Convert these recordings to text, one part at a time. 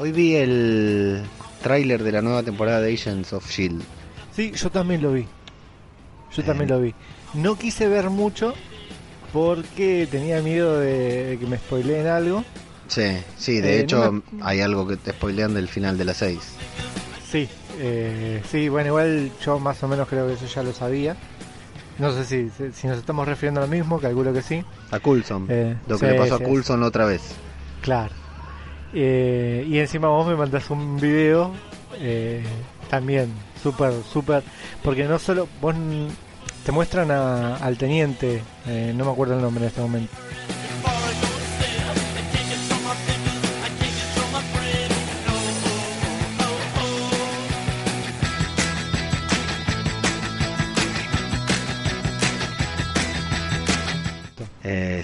Hoy vi el tráiler de la nueva temporada de Agents of Shield. Sí, yo también lo vi. Yo Eh. también lo vi. No quise ver mucho porque tenía miedo de, de que me spoileen algo. Sí, sí, de Eh, hecho no hay algo que te spoilean del final de las 6. Sí, eh, sí, bueno, igual yo más o menos creo que eso ya lo sabía. No sé si, si- nos estamos refiriendo a lo mismo, calculo que sí. A Coulson. Eh, lo que sí, le pasó sí, a Coulson la otra vez. Claro. Eh, y encima vos me mandás un video eh, también súper, súper. Porque no solo. Vos te muestran al teniente, eh, no me acuerdo el nombre en este momento.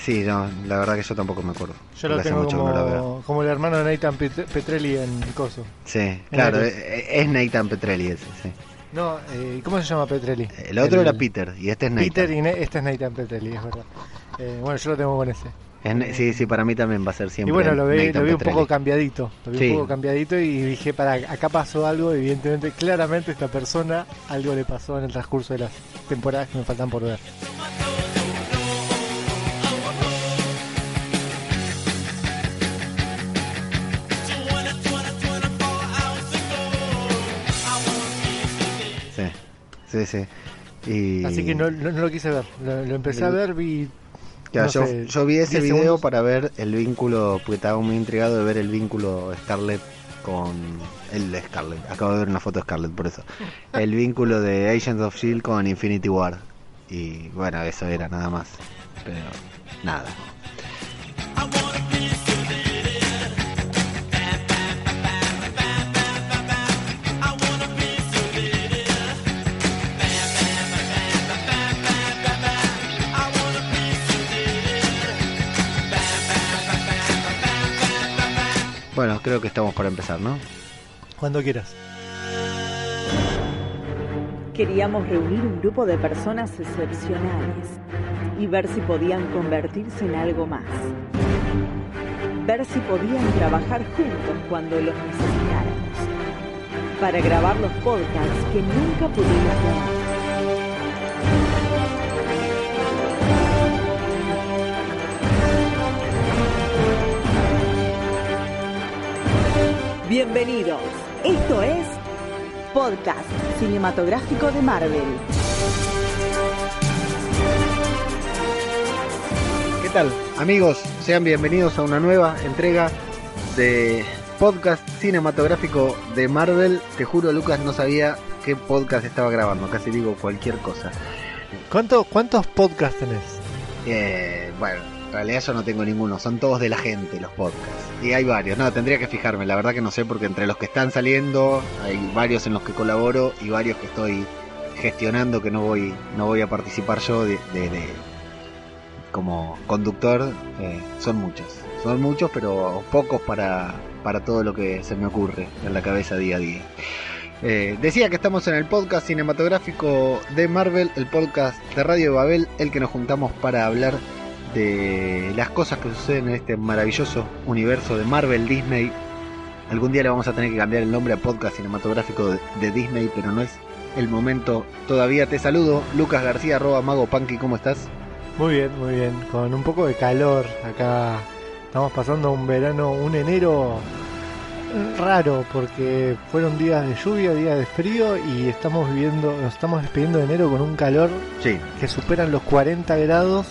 Sí, no, la verdad que yo tampoco me acuerdo. Yo lo tengo mucho como, como el hermano de Nathan Pet- Petrelli en Coso. Sí, claro, Eres. eh, es Nathan Petrelli ese, sí. No, eh, ¿cómo se llama Petrelli? El otro era Peter y este es Nathan. Peter y Ne- este es Nathan Petrelli, es verdad. Eh, bueno, yo lo tengo con ese. Es sí, sí, para mí también va a ser siempre Y bueno, lo vi, lo vi un poco cambiadito. Lo vi Sí. un poco cambiadito y dije, para, acá pasó algo, evidentemente, claramente esta persona algo le pasó en el transcurso de las temporadas que me faltan por ver. 13. Y... Así que no, lo quise ver. Lo, empecé a ver, vi. Yo, vi ese video para ver el vínculo, porque estaba muy intrigado de ver el vínculo Scarlett con. El Scarlett, acabo de ver una foto de Scarlett, por eso. El vínculo de Agents of Shield con Infinity War. Y bueno, eso era nada más. Pero nada. Bueno, creo que estamos para empezar, ¿no? Cuando quieras. Queríamos reunir un grupo de personas excepcionales y ver si podían convertirse en algo más. Ver si podían trabajar juntos cuando los necesitáramos. Para grabar los podcasts que nunca pudimos grabar. Bienvenidos. Esto es Podcast Cinematográfico de Marvel. ¿Qué tal? Amigos, sean bienvenidos a una nueva entrega de podcast cinematográfico de Marvel. Te juro, Lucas, no sabía qué podcast estaba grabando. Casi digo cualquier cosa. ¿Cuánto, ¿Cuántos podcasts tenés? Eh, bueno, en realidad yo no tengo ninguno. Son todos de la gente los podcasts. Y hay varios. No, tendría que fijarme. La verdad que no sé porque entre los que están saliendo hay varios en los que colaboro y varios que estoy gestionando que no voy no voy a participar yo de, como conductor. Eh, son muchos. Son muchos, pero pocos para, para todo lo que se me ocurre en la cabeza día a día. Eh, decía que estamos en el podcast cinematográfico de Marvel, el podcast de Radio Babel, el que nos juntamos para hablar de las cosas que suceden en este maravilloso universo de Marvel Disney. Algún día le vamos a tener que cambiar el nombre a podcast cinematográfico de, de Disney, pero no es el momento todavía. Te saludo, Lucas García, arroba Mago Punky, ¿cómo estás? Muy bien, muy bien. Con un poco de calor acá. Estamos pasando un verano, un enero raro porque fueron días de lluvia, días de frío y estamos viviendo, nos estamos despidiendo de enero con un calor Sí, que superan los 40 grados,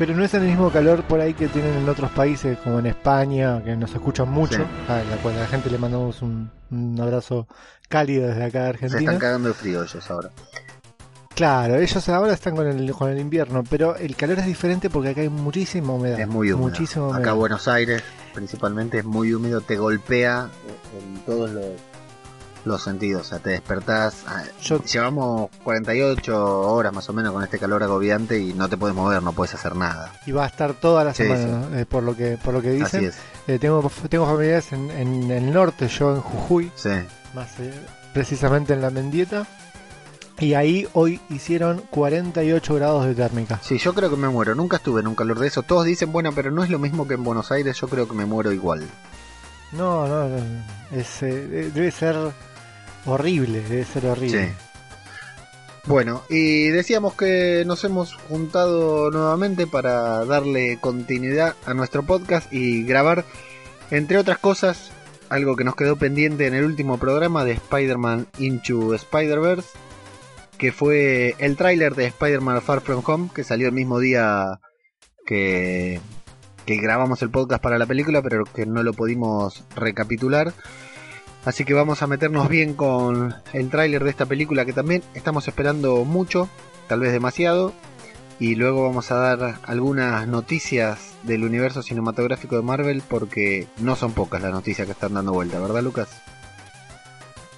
pero no es el mismo calor por ahí que tienen en otros países como en España, que nos escuchan mucho, Sí. a la cual a la gente le mandamos un, un abrazo cálido desde acá de se Argentina. están cagando de frío ellos ahora. Claro, ellos ahora están con el, con el invierno, pero el calor es diferente porque acá hay muchísima humedad. Es muy húmedo. Humedad. Acá Buenos Aires principalmente es muy húmedo, te golpea en todos los, los sentidos. O sea, te despertás. ah, Yo- Llevamos 48 horas más o menos con este calor agobiante y no te puedes mover, no puedes hacer nada. Y va a estar toda la Sí, semana. Eh, por lo que por lo que Así dicen. es. Eh, tengo, tengo familiares en, en el norte, yo en Jujuy, Sí. más eh, precisamente en la Mendieta. Y ahí hoy hicieron 48 grados de térmica. Sí, yo creo que me muero. Nunca estuve en un calor de eso. Todos dicen, bueno, pero no es lo mismo que en Buenos Aires. Yo creo que me muero igual. No, no, no. Es, eh, debe ser horrible, debe ser horrible. Bueno, y decíamos que nos hemos juntado nuevamente para darle continuidad a nuestro podcast y grabar, entre otras cosas, algo que nos quedó pendiente en el último programa de Spider-Man Into Spider-Verse, que fue el tráiler de Spider-Man Far From Home, que salió el mismo día que, que grabamos el podcast para la película, pero que no lo pudimos recapitular. Así que vamos a meternos bien con el tráiler de esta película que también estamos esperando mucho, tal vez demasiado. Y luego vamos a dar algunas noticias del universo cinematográfico de Marvel porque no son pocas las noticias que están dando vuelta, ¿verdad Lucas?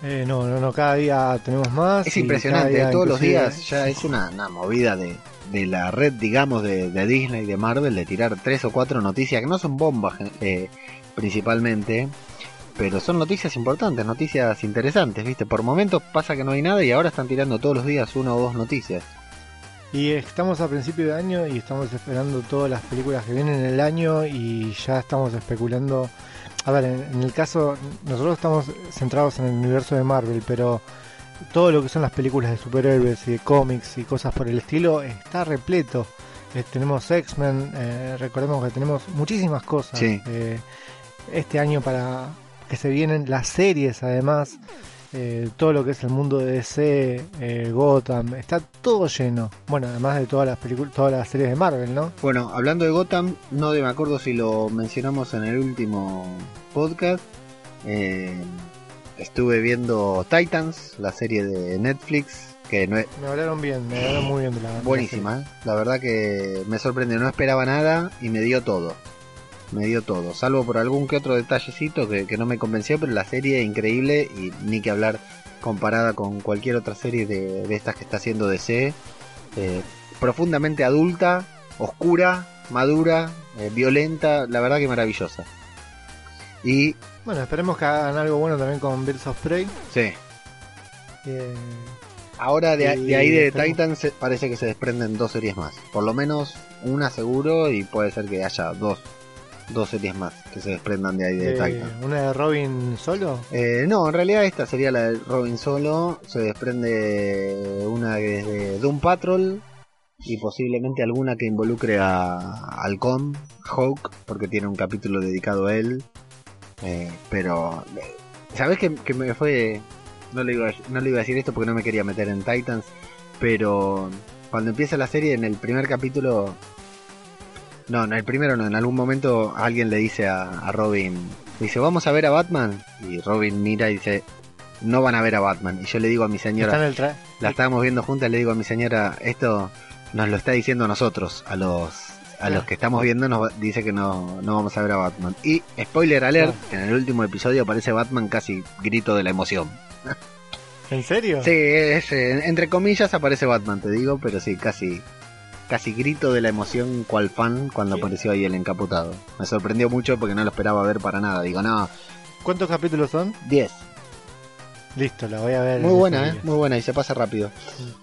Eh, no, no, no, cada día tenemos más. Es impresionante, día todos los días ya es una, una movida de, de la red, digamos, de, de Disney y de Marvel de tirar tres o cuatro noticias que no son bombas eh, principalmente, pero son noticias importantes, noticias interesantes, ¿viste? Por momentos pasa que no hay nada y ahora están tirando todos los días una o dos noticias. Y estamos a principio de año y estamos esperando todas las películas que vienen en el año y ya estamos especulando. A ver, en, en el caso, nosotros estamos centrados en el universo de Marvel, pero todo lo que son las películas de superhéroes y de cómics y cosas por el estilo está repleto. Eh, tenemos X-Men, eh, recordemos que tenemos muchísimas cosas Sí. eh, este año para que se vienen las series además. eh, todo lo que es el mundo de DC, eh, Gotham, está todo lleno. Bueno, además de todas las películas, todas las series de Marvel, ¿no? Bueno, hablando de Gotham, no de- me acuerdo si lo mencionamos en el último podcast. eh, estuve viendo Titans, la serie de Netflix, que no es, Me hablaron bien, me hablaron muy bien de la. de la Buenísima, ¿eh? la verdad que me sorprendió, no esperaba nada y me dio todo. Me dio todo, salvo por algún que otro detallecito que, que no me convenció, pero la serie increíble y ni que hablar comparada con cualquier otra serie de, de estas que está haciendo DC. eh, profundamente adulta, oscura, madura, eh, violenta, la verdad que maravillosa. Y. Bueno, esperemos que hagan algo bueno también con Birds of Prey. sí, eh, Ahora de, de ahí de Titans se- parece que se desprenden dos series más. Por lo menos una seguro y puede ser que haya dos, dos series más que se desprendan de ahí de eh, Titans. una de Robin solo. Eh, no, en realidad esta sería la de Robin Solo. Se desprende una de Doom Patrol y posiblemente alguna que involucre a Halcón, Hawk, porque tiene un capítulo dedicado a él. Eh, pero, eh, ¿sabes que, que me fue? No le, iba a, no le iba a decir esto porque no me quería meter en Titans, pero cuando empieza la serie, en el primer capítulo. No, en el primero no, en algún momento alguien le dice a, a Robin, dice, vamos a ver a Batman. Y Robin mira y dice, no van a ver a Batman. Y yo le digo a mi Está en señora, el tra- la estábamos viendo juntas, le digo a mi señora, esto nos lo está diciendo a nosotros, a los a los que estamos viendo nos dice que no, no vamos a ver a Batman. Y spoiler alert, en el último episodio aparece Batman casi grito de la emoción. ¿En serio? Sí, es, eh, entre comillas aparece Batman, te digo, pero sí, casi casi grito de la emoción cual fan cuando Sí. apareció ahí el encapotado. Me sorprendió mucho porque no lo esperaba ver para nada. Digo, no, ¿Cuántos capítulos son? 10. Listo, la voy a ver. Muy en buena, ¿eh? Muy buena y se pasa rápido.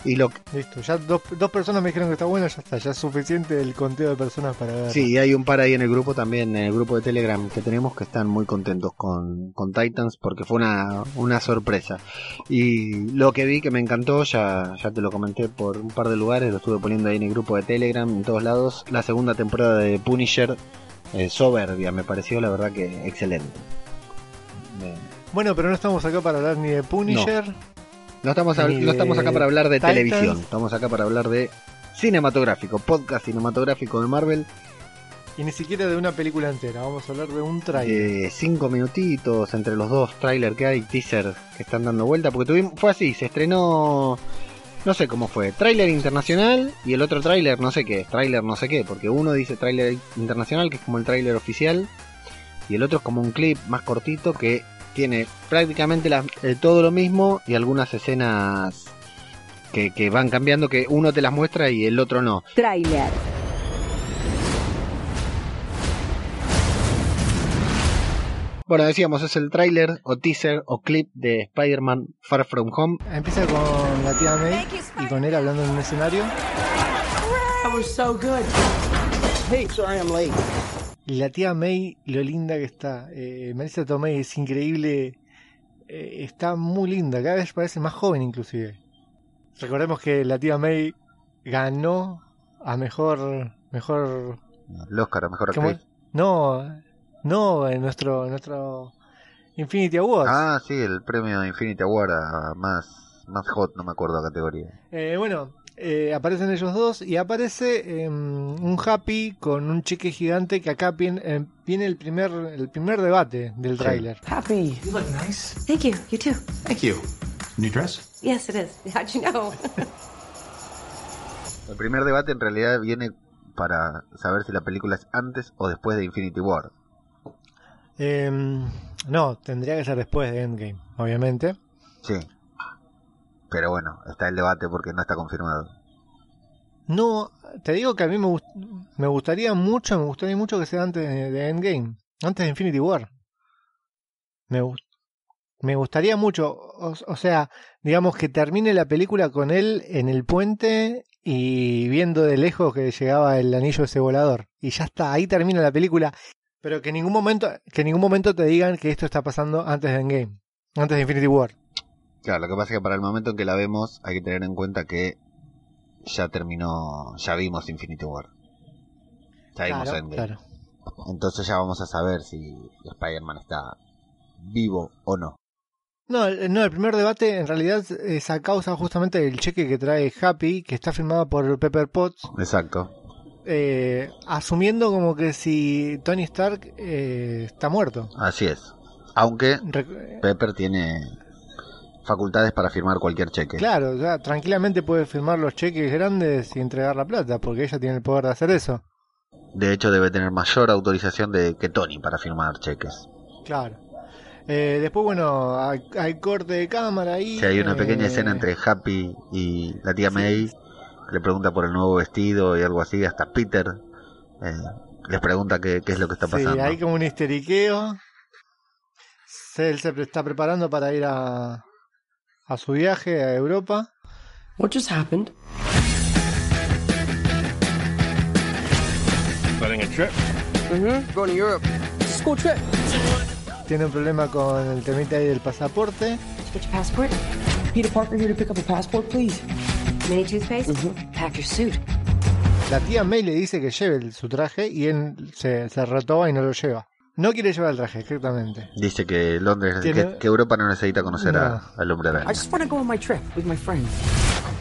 Y lo Listo, ya dos, dos personas me dijeron que está buena, ya está, ya es suficiente el conteo de personas para ver. Sí, y hay un par ahí en el grupo también, en el grupo de Telegram que tenemos que están muy contentos con, con Titans porque fue una, una sorpresa. Y lo que vi que me encantó, ya, ya te lo comenté por un par de lugares, lo estuve poniendo ahí en el grupo de Telegram, en todos lados, la segunda temporada de Punisher, eh, soberbia, me pareció la verdad que excelente. Eh, Bueno, pero no estamos acá para hablar ni de Punisher. No estamos, Ni no estamos acá para hablar de Titans. televisión, estamos acá para hablar de cinematográfico, podcast cinematográfico de Marvel. Y ni siquiera de una película entera, vamos a hablar de un trailer. de cinco minutitos entre los dos trailers que hay, teaser que están dando vuelta, porque tuvimos, fue así, se estrenó, no sé cómo fue, trailer internacional y el otro trailer no sé qué, trailer no sé qué, porque uno dice trailer internacional que es como el trailer oficial y el otro es como un clip más cortito que tiene prácticamente la- eh, todo lo mismo y algunas escenas que, que van cambiando que uno te las muestra y el otro no. Tráiler. Bueno, decíamos, es el trailer o teaser o clip de Spider-Man Far From Home Empieza con la tía May y con él hablando en un escenario. That was so good. Hey, sorry I'm late. La tía May, lo linda que está. Eh, Marisa Tomei es increíble. Eh, está muy linda. Cada vez parece más joven inclusive. Recordemos que la tía May ganó a mejor... mejor El Oscar a mejor actriz. No, no, en nuestro, en nuestro Infinity Awards. Ah, sí, el premio Infinity Award a más, más hot, no me acuerdo la categoría. Eh, bueno, eh, aparecen ellos dos y aparece eh, un Happy con un cheque gigante que acá viene, eh, viene el primer el primer debate del Sí. tráiler. Happy. You look nice. Thank you. You too. Thank you. New dress? Yes, it is. How'd you know? El primer debate en realidad viene para saber si la película es antes o después de Infinity War. Eh, no, tendría que ser después de Endgame, obviamente. Sí. Pero bueno, está el debate porque no está confirmado. No, te digo que a mí me, gust- me gustaría mucho, me gustaría mucho que sea antes de, Endgame, antes de Infinity War. Me, me gustaría mucho, o, o sea, digamos que termine la película con él en el puente y viendo de lejos que llegaba el anillo ese volador. Y ya está, ahí termina la película. Pero que en ningún momento, que en ningún momento te digan que esto está pasando antes de Endgame, antes de Infinity War. Claro, lo que pasa es que para el momento en que la vemos hay que tener en cuenta que ya terminó, ya vimos Infinity War. Ya vimos Claro, Endgame. claro. Entonces ya vamos a saber si Spider-Man está vivo o no. No, el- no, el primer debate en realidad es a causa justamente del cheque que trae Happy, que está firmado por Pepper Potts, Exacto. eh, asumiendo como que si Tony Stark eh, está muerto. Así es. Aunque Re- Pepper tiene facultades para firmar cualquier cheque. claro, ya tranquilamente puede firmar los cheques grandes y entregar la plata, porque ella tiene el poder de hacer eso. De hecho, debe tener mayor autorización de que Tony para firmar cheques. Claro. Eh, después, bueno, hay, hay corte de cámara ahí. Si hay una pequeña eh, escena entre Happy y la tía May, que le pregunta por el nuevo vestido y algo así, hasta Peter eh, les pregunta qué, qué es lo que está Sí, pasando. hay como un histeriqueo. Se- Él se está preparando para ir a, a su viaje a Europa. what just happened? Planning a trip? Mm-hmm. Going to Europe. School trip. Tiene un problema con el temita ahí del pasaporte. Get your passport. Peter Parker here to pick up a passport, please. Mini toothpaste? Mm-hmm. Pack your suit. La tía May le dice que lleve su traje y él se, se retoba y no lo lleva. No quiere llevar el traje, exactamente. Dice que Londres, que, que Europa no necesita conocer a- No. al hombre I araña. just want to go on my trip with my friends.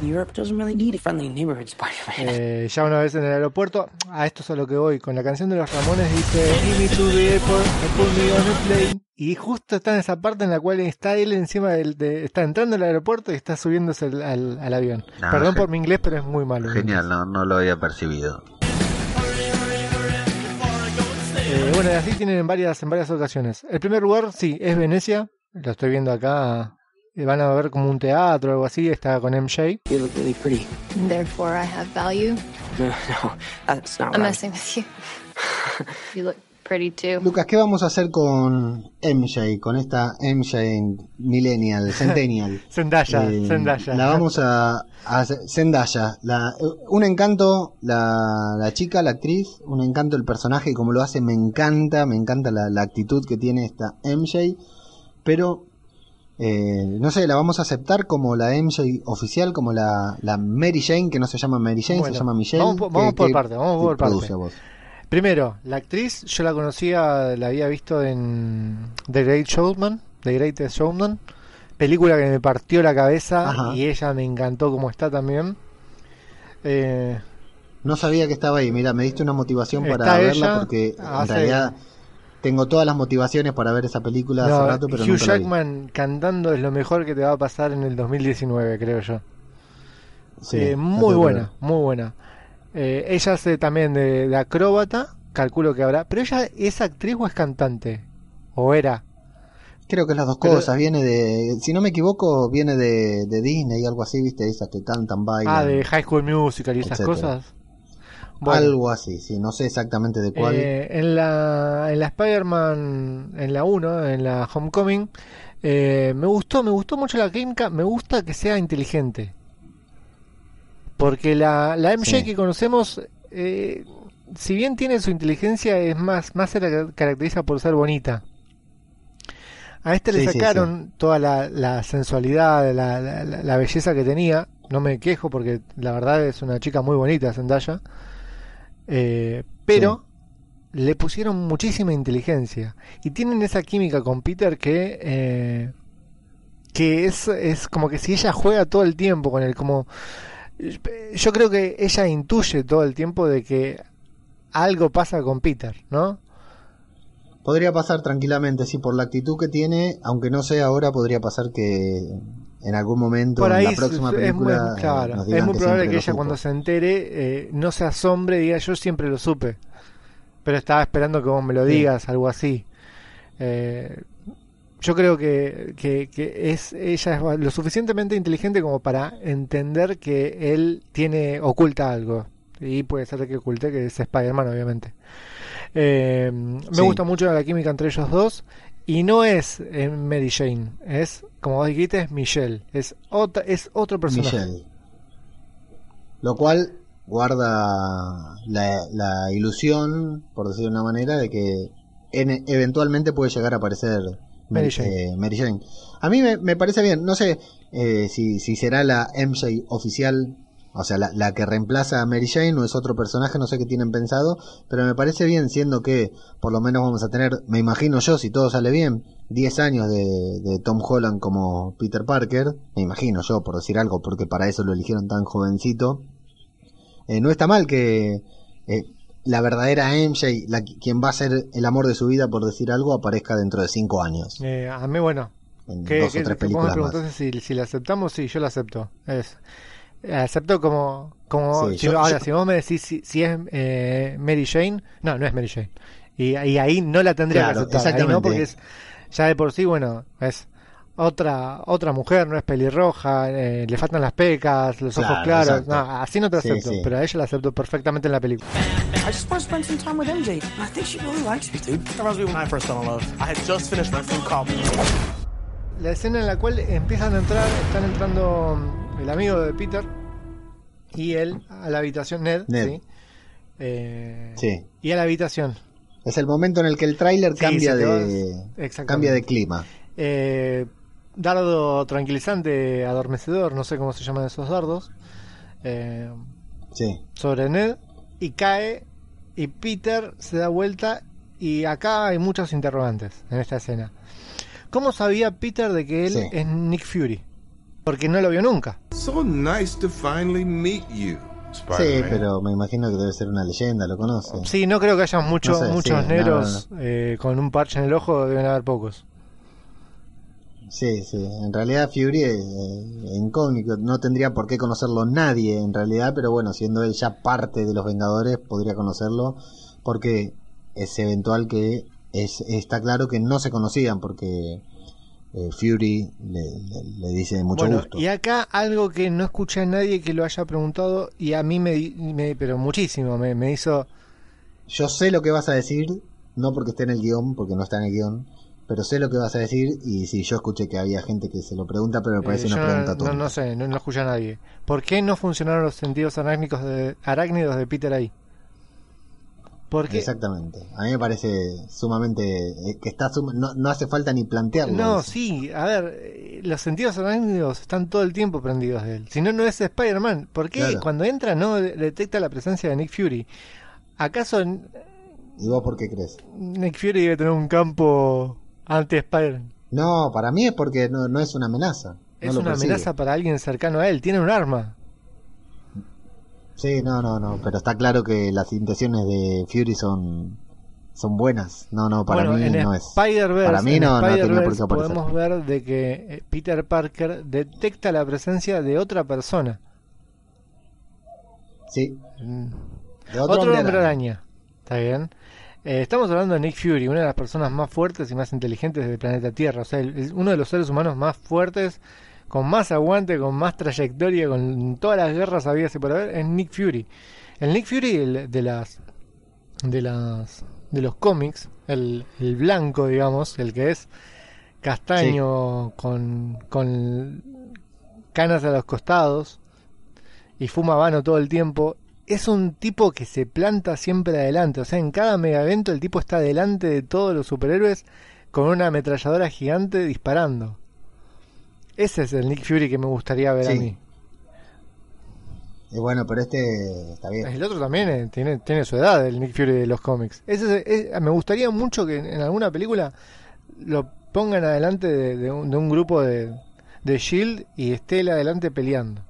Europe doesn't really need a friendly neighborhood Spider-Man. Eh, ya una vez en el aeropuerto, a esto es a lo que voy, con la canción de los Ramones dice Give me to the airport, and put me on a plane. Y justo está en esa parte en la cual está él encima del, de, está entrando al aeropuerto y está subiéndose al, al- al avión. Ah, Perdón por mi inglés, pero es muy malo. Genial, no, no lo había percibido. Bueno, y así tienen en varias, en varias ocasiones. El primer lugar, sí, es Venecia. Lo estoy viendo acá. Eh, Van a ver como un teatro o algo así. Está con MJ. You look really pretty. Therefore, I have value. No, no, that's not I'm right. messing with you. you look pretty too. Lucas, ¿qué vamos a hacer con MJ, con esta MJ Millennial, Centennial? Zendaya, Eh, Zendaya. La vamos a, a hacer- Zendaya. La, un encanto la, la chica, la actriz, un encanto el personaje y como lo hace me encanta, me encanta la, la actitud que tiene esta MJ, pero eh, no sé, la vamos a aceptar como la MJ oficial, como la, la Mary Jane, que no se llama Mary Jane, Bueno, se llama Michelle. vamos por- vamos ¿Qué- por parte, vamos por parte. Primero, la actriz, yo la conocía, la había visto en The Great Showman, The Greatest Showman, película que me partió la cabeza Ajá. y ella me encantó como está también. Eh, No sabía que estaba ahí. Mira, me diste una motivación para verla ella, porque en realidad tengo todas las motivaciones para ver esa película no, hace rato, pero Hugh nunca la vi. Jackman cantando es lo mejor que te va a pasar en el 2019, creo yo. Sí, Eh, muy buena, muy buena. Eh, ella hace también de, de acróbata, calculo que habrá. Pero ella es actriz o es cantante. O era. Creo que es las dos Pero- cosas. Viene de, si no me equivoco, viene de, de Disney, algo así, viste, esas que cantan, bailan. Ah, de High School Musical y esas etcétera. cosas. Bueno, Algo así, sí, no sé exactamente de cuál. eh, en la, en la Spider-Man, en la 1, en la Homecoming, eh, me gustó, me gustó mucho la química, me gusta que sea inteligente. Porque la, la MJ Sí. que conocemos, eh, si bien tiene su inteligencia, es más, más se la caracteriza por ser bonita. A este le sí, sacaron toda la, la sensualidad, la, la- la- la belleza que tenía. No me quejo porque la verdad es una chica muy bonita, Zendaya. Eh, pero le pusieron muchísima inteligencia. Y tienen esa química con Peter que, eh, que es, es como que si ella juega todo el tiempo con él, como yo creo que ella intuye todo el tiempo de que algo pasa con Peter, ¿no? Podría pasar tranquilamente, sí, por la actitud que tiene, aunque no sea ahora, podría pasar que en algún momento Por ahí en la próxima es muy, película claro, nos es muy probable que ella supo. cuando se entere eh, no se asombre y diga yo siempre lo supe, pero estaba esperando que vos me lo Sí. digas, algo así. Eh, yo creo que, que, que es ella es lo suficientemente inteligente como para entender que él tiene oculta algo y puede ser que oculte que es Spider-Man obviamente. Eh, me Sí. gusta mucho la química entre ellos dos y no es eh, Mary Jane, es como vos dijiste es Michelle, es otra es otro personaje. Michelle. Lo cual guarda la, la ilusión, por decirlo de una manera, de que en- eventualmente puede llegar a aparecer Mary Mary Jane. eh, Mary Jane. A mí me, me parece bien, no sé eh, si, si será la MJ oficial, o sea, la, la que reemplaza a Mary Jane o es otro personaje, no sé qué tienen pensado, pero me parece bien siendo que por lo menos vamos a tener, me imagino yo, si todo sale bien, 10 años de, de Tom Holland como Peter Parker, me imagino yo, por decir algo, porque para eso lo eligieron tan jovencito. Eh, no está mal que eh, la verdadera MJ, la, quien va a ser el amor de su vida, por decir algo, aparezca dentro de 5 años, Eh, a mí, bueno, en que, dos que- o tres que vos me películas más. si, si la aceptamos, sí, yo la acepto. Es, acepto como, como Sí, si- yo- ahora, yo- si vos me decís si, si es eh, Mary Jane, no, no es Mary Jane. Y, y ahí no la tendría Claro, que aceptar, ahí no, exactamente. porque es, ya de por sí, bueno, es otra otra mujer, no es pelirroja, eh, le faltan las pecas, los ojos Claro, claros, no, así no te acepto, sí. pero a ella la acepto perfectamente en la película. I just want to spend some time with MJ. I think she really likes me, dude. That reminds me when I first fell in love. I had just finished my film called La escena en la cual empiezan a entrar, están entrando mm, el amigo de Peter y él a la habitación, Ned, Ned. ¿sí? Eh, Sí. y a la habitación. Es el momento en el que el tráiler cambia de cambia de clima. Eh, dardo tranquilizante, adormecedor, no sé cómo se llaman esos dardos, eh, Sí. sobre Ned y cae y Peter se da vuelta y acá hay muchos interrogantes en esta escena. ¿Cómo sabía Peter de que él Sí. es Nick Fury? Porque no lo vio nunca. So nice to finally meet you, Sí, pero me imagino que debe ser una leyenda, lo conoce. Sí, no creo que haya mucho- No sé, muchos sí, negros eh, con un parche en el ojo, deben haber pocos. Sí, sí. En realidad Fury es eh, incógnito, no tendría por qué conocerlo nadie en realidad, pero bueno, siendo él ya parte de los Vengadores, podría conocerlo porque es eventual que es, está claro que no se conocían porque eh, Fury le, le- le dice mucho bueno, gusto. y acá algo que no escuché a nadie que lo haya preguntado y a mí me, me- pero muchísimo, me, me hizo... Yo sé lo que vas a decir, no porque esté en el guion, porque no está en el guion, pero sé lo que vas a decir y sí, yo escuché que había gente que se lo pregunta, pero me parece eh, una pregunta no, tonta. no, no sé, no, no escuché a nadie. ¿Por qué no funcionaron los sentidos arácnicos de, arácnidos de Peter ahí? ¿Por qué? Exactamente. A mí me parece sumamente eh, que está no, no hace falta ni plantearlo. No, eso. sí, a ver, eh, los sentidos arácnidos están todo el tiempo prendidos de él. Si no, no es Spider-Man. ¿Por qué Claro. cuando entra no de- detecta la presencia de Nick Fury? ¿Acaso ¿Y vos por qué crees? Nick Fury debe tener un campo anti-Spider-Man? No, para mí es porque no, no es una amenaza. no Es una persigue. amenaza para alguien cercano a él. Tiene un arma. Sí, no, no, no, pero está claro que las intenciones de Fury son son buenas. No, no, para bueno, mí en no es. Para mí en no, no tenía por qué aparecer. podemos ver de que eh, Peter Parker detecta la presencia de otra persona. Sí, Mm. de Otro, hombre hombre araña. ¿Está bien? Eh, estamos hablando de Nick Fury, una de las personas más fuertes y más inteligentes del planeta Tierra. O sea, el- el- uno de los seres humanos más fuertes, con más aguante, con más trayectoria, con todas las guerras habidas y por haber, es Nick Fury. El Nick Fury el- de las de las de los cómics, el, el blanco, digamos, el que es castaño con, con canas a los costados y fuma vano todo el tiempo es un tipo que se planta siempre adelante. O sea, en cada mega evento el tipo está adelante de todos los superhéroes con una ametralladora gigante disparando. Ese es el Nick Fury que me gustaría ver a mí. Y bueno, pero este está bien. El otro también eh, tiene, tiene su edad, el Nick Fury de los cómics. Ese es- es- me gustaría mucho que en, en alguna película lo pongan adelante de, de un, de un grupo de, de Shield y esté él adelante peleando.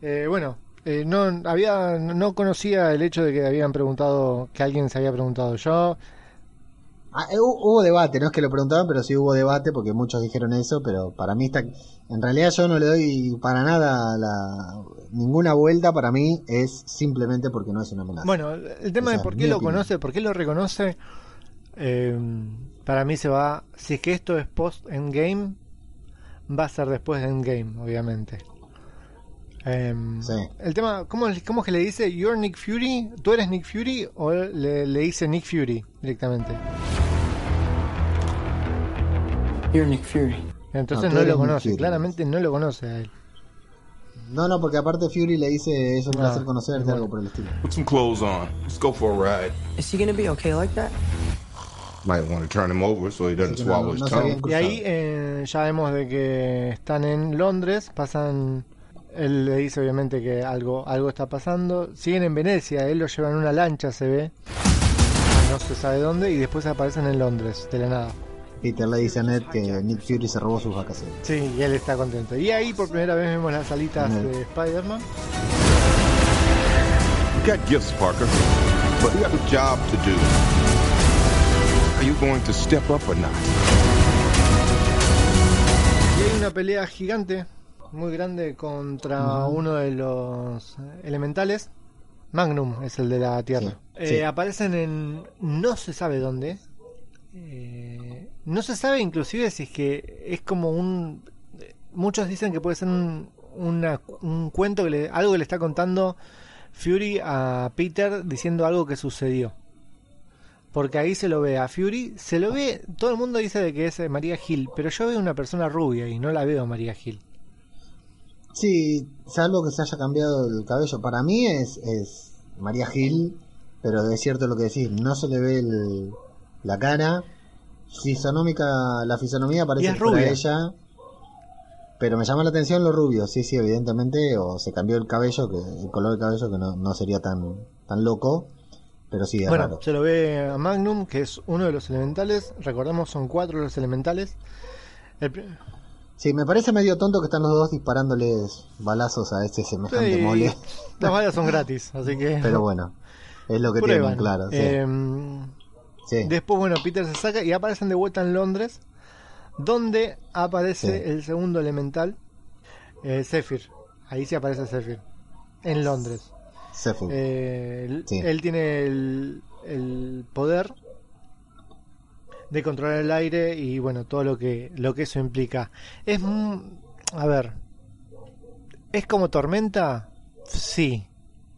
Eh, bueno, eh, no había no conocía el hecho de que habían preguntado que alguien se había preguntado yo. Ah, eh, hu- hubo debate, no es que lo preguntaban, pero sí hubo debate porque muchos dijeron eso, pero para mí está... En realidad yo no le doy para nada la, ninguna vuelta, para mí es simplemente porque no es una amenaza. Bueno, el tema O sea, de por qué lo opinión. conoce, por qué lo reconoce, eh, para mí se va, si es que esto es post Endgame, va a ser después de Endgame, obviamente. Em, Sí. El tema, ¿cómo, ¿cómo es que le dice You're Nick Fury? ¿Tú eres Nick Fury? ¿O le, le dice Nick Fury directamente? You're Nick Fury. Entonces no, eres lo conoce, Fury. claramente no lo conoce a él. No, no, porque aparte Fury le dice, es un Ah, placer conocerte, bueno. algo por el estilo. Put some clothes on. Let's go for a ride. Is he gonna be okay like that? Might want to turn him over so he doesn't no- swallow his no habían tongue. Y ahí eh, ya vemos de que están en Londres, pasan, él le dice obviamente que algo, algo está pasando, siguen en Venecia, él lo lleva en una lancha, se ve, no se sabe dónde, y después aparecen en Londres, de la nada. Peter le dice a Ned que Nick Fury se robó sus vacaciones. Sí, y él está contento. Y ahí por primera vez vemos las alitas Ned. de Spider-Man. You got gifts, Parker, but you have a job to do. Are you going to step up or not? Y hay una pelea gigante, muy grande, contra uno de los elementales. Magnum es el de la Tierra. Sí, Eh. Aparecen en no se sabe dónde. Eh, no se sabe inclusive si es que es como un... Muchos dicen que puede ser un, una- un cuento, que le- algo que le está contando Fury a Peter diciendo algo que sucedió. Porque ahí se lo ve a Fury, se lo ve, todo el mundo dice de que es María Gil, pero yo veo una persona rubia y no la veo María Gil. Sí, salvo que se haya cambiado el cabello. Para mí es, es María Gil, pero es cierto lo que decís, no se le ve el- la cara. Fisonómica, la fisonomía parece rubia. ella. Pero me llama la atención lo rubio, sí, sí, evidentemente, o se cambió el cabello, que el color del cabello que no, no sería tan, tan loco, pero sí, es Bueno, raro. se lo ve a Magnum, que es uno de los elementales. Recordemos, son cuatro los elementales. El Sí, me parece medio tonto que están los dos disparándoles balazos a ese semejante Sí, mole, Las balas son gratis, así que pero bueno, es lo que prueban. tienen, claro. Sí, Em, sí. Después, bueno, Peter se saca y aparecen de vuelta en Londres, donde aparece el segundo elemental, eh, Zephyr. Ahí sí aparece Zephyr, en Londres. Zephyr. Eh, él, Sí. él tiene el, el poder de controlar el aire y bueno, todo lo que, lo que eso implica. Es, a ver, ¿es como tormenta? Sí,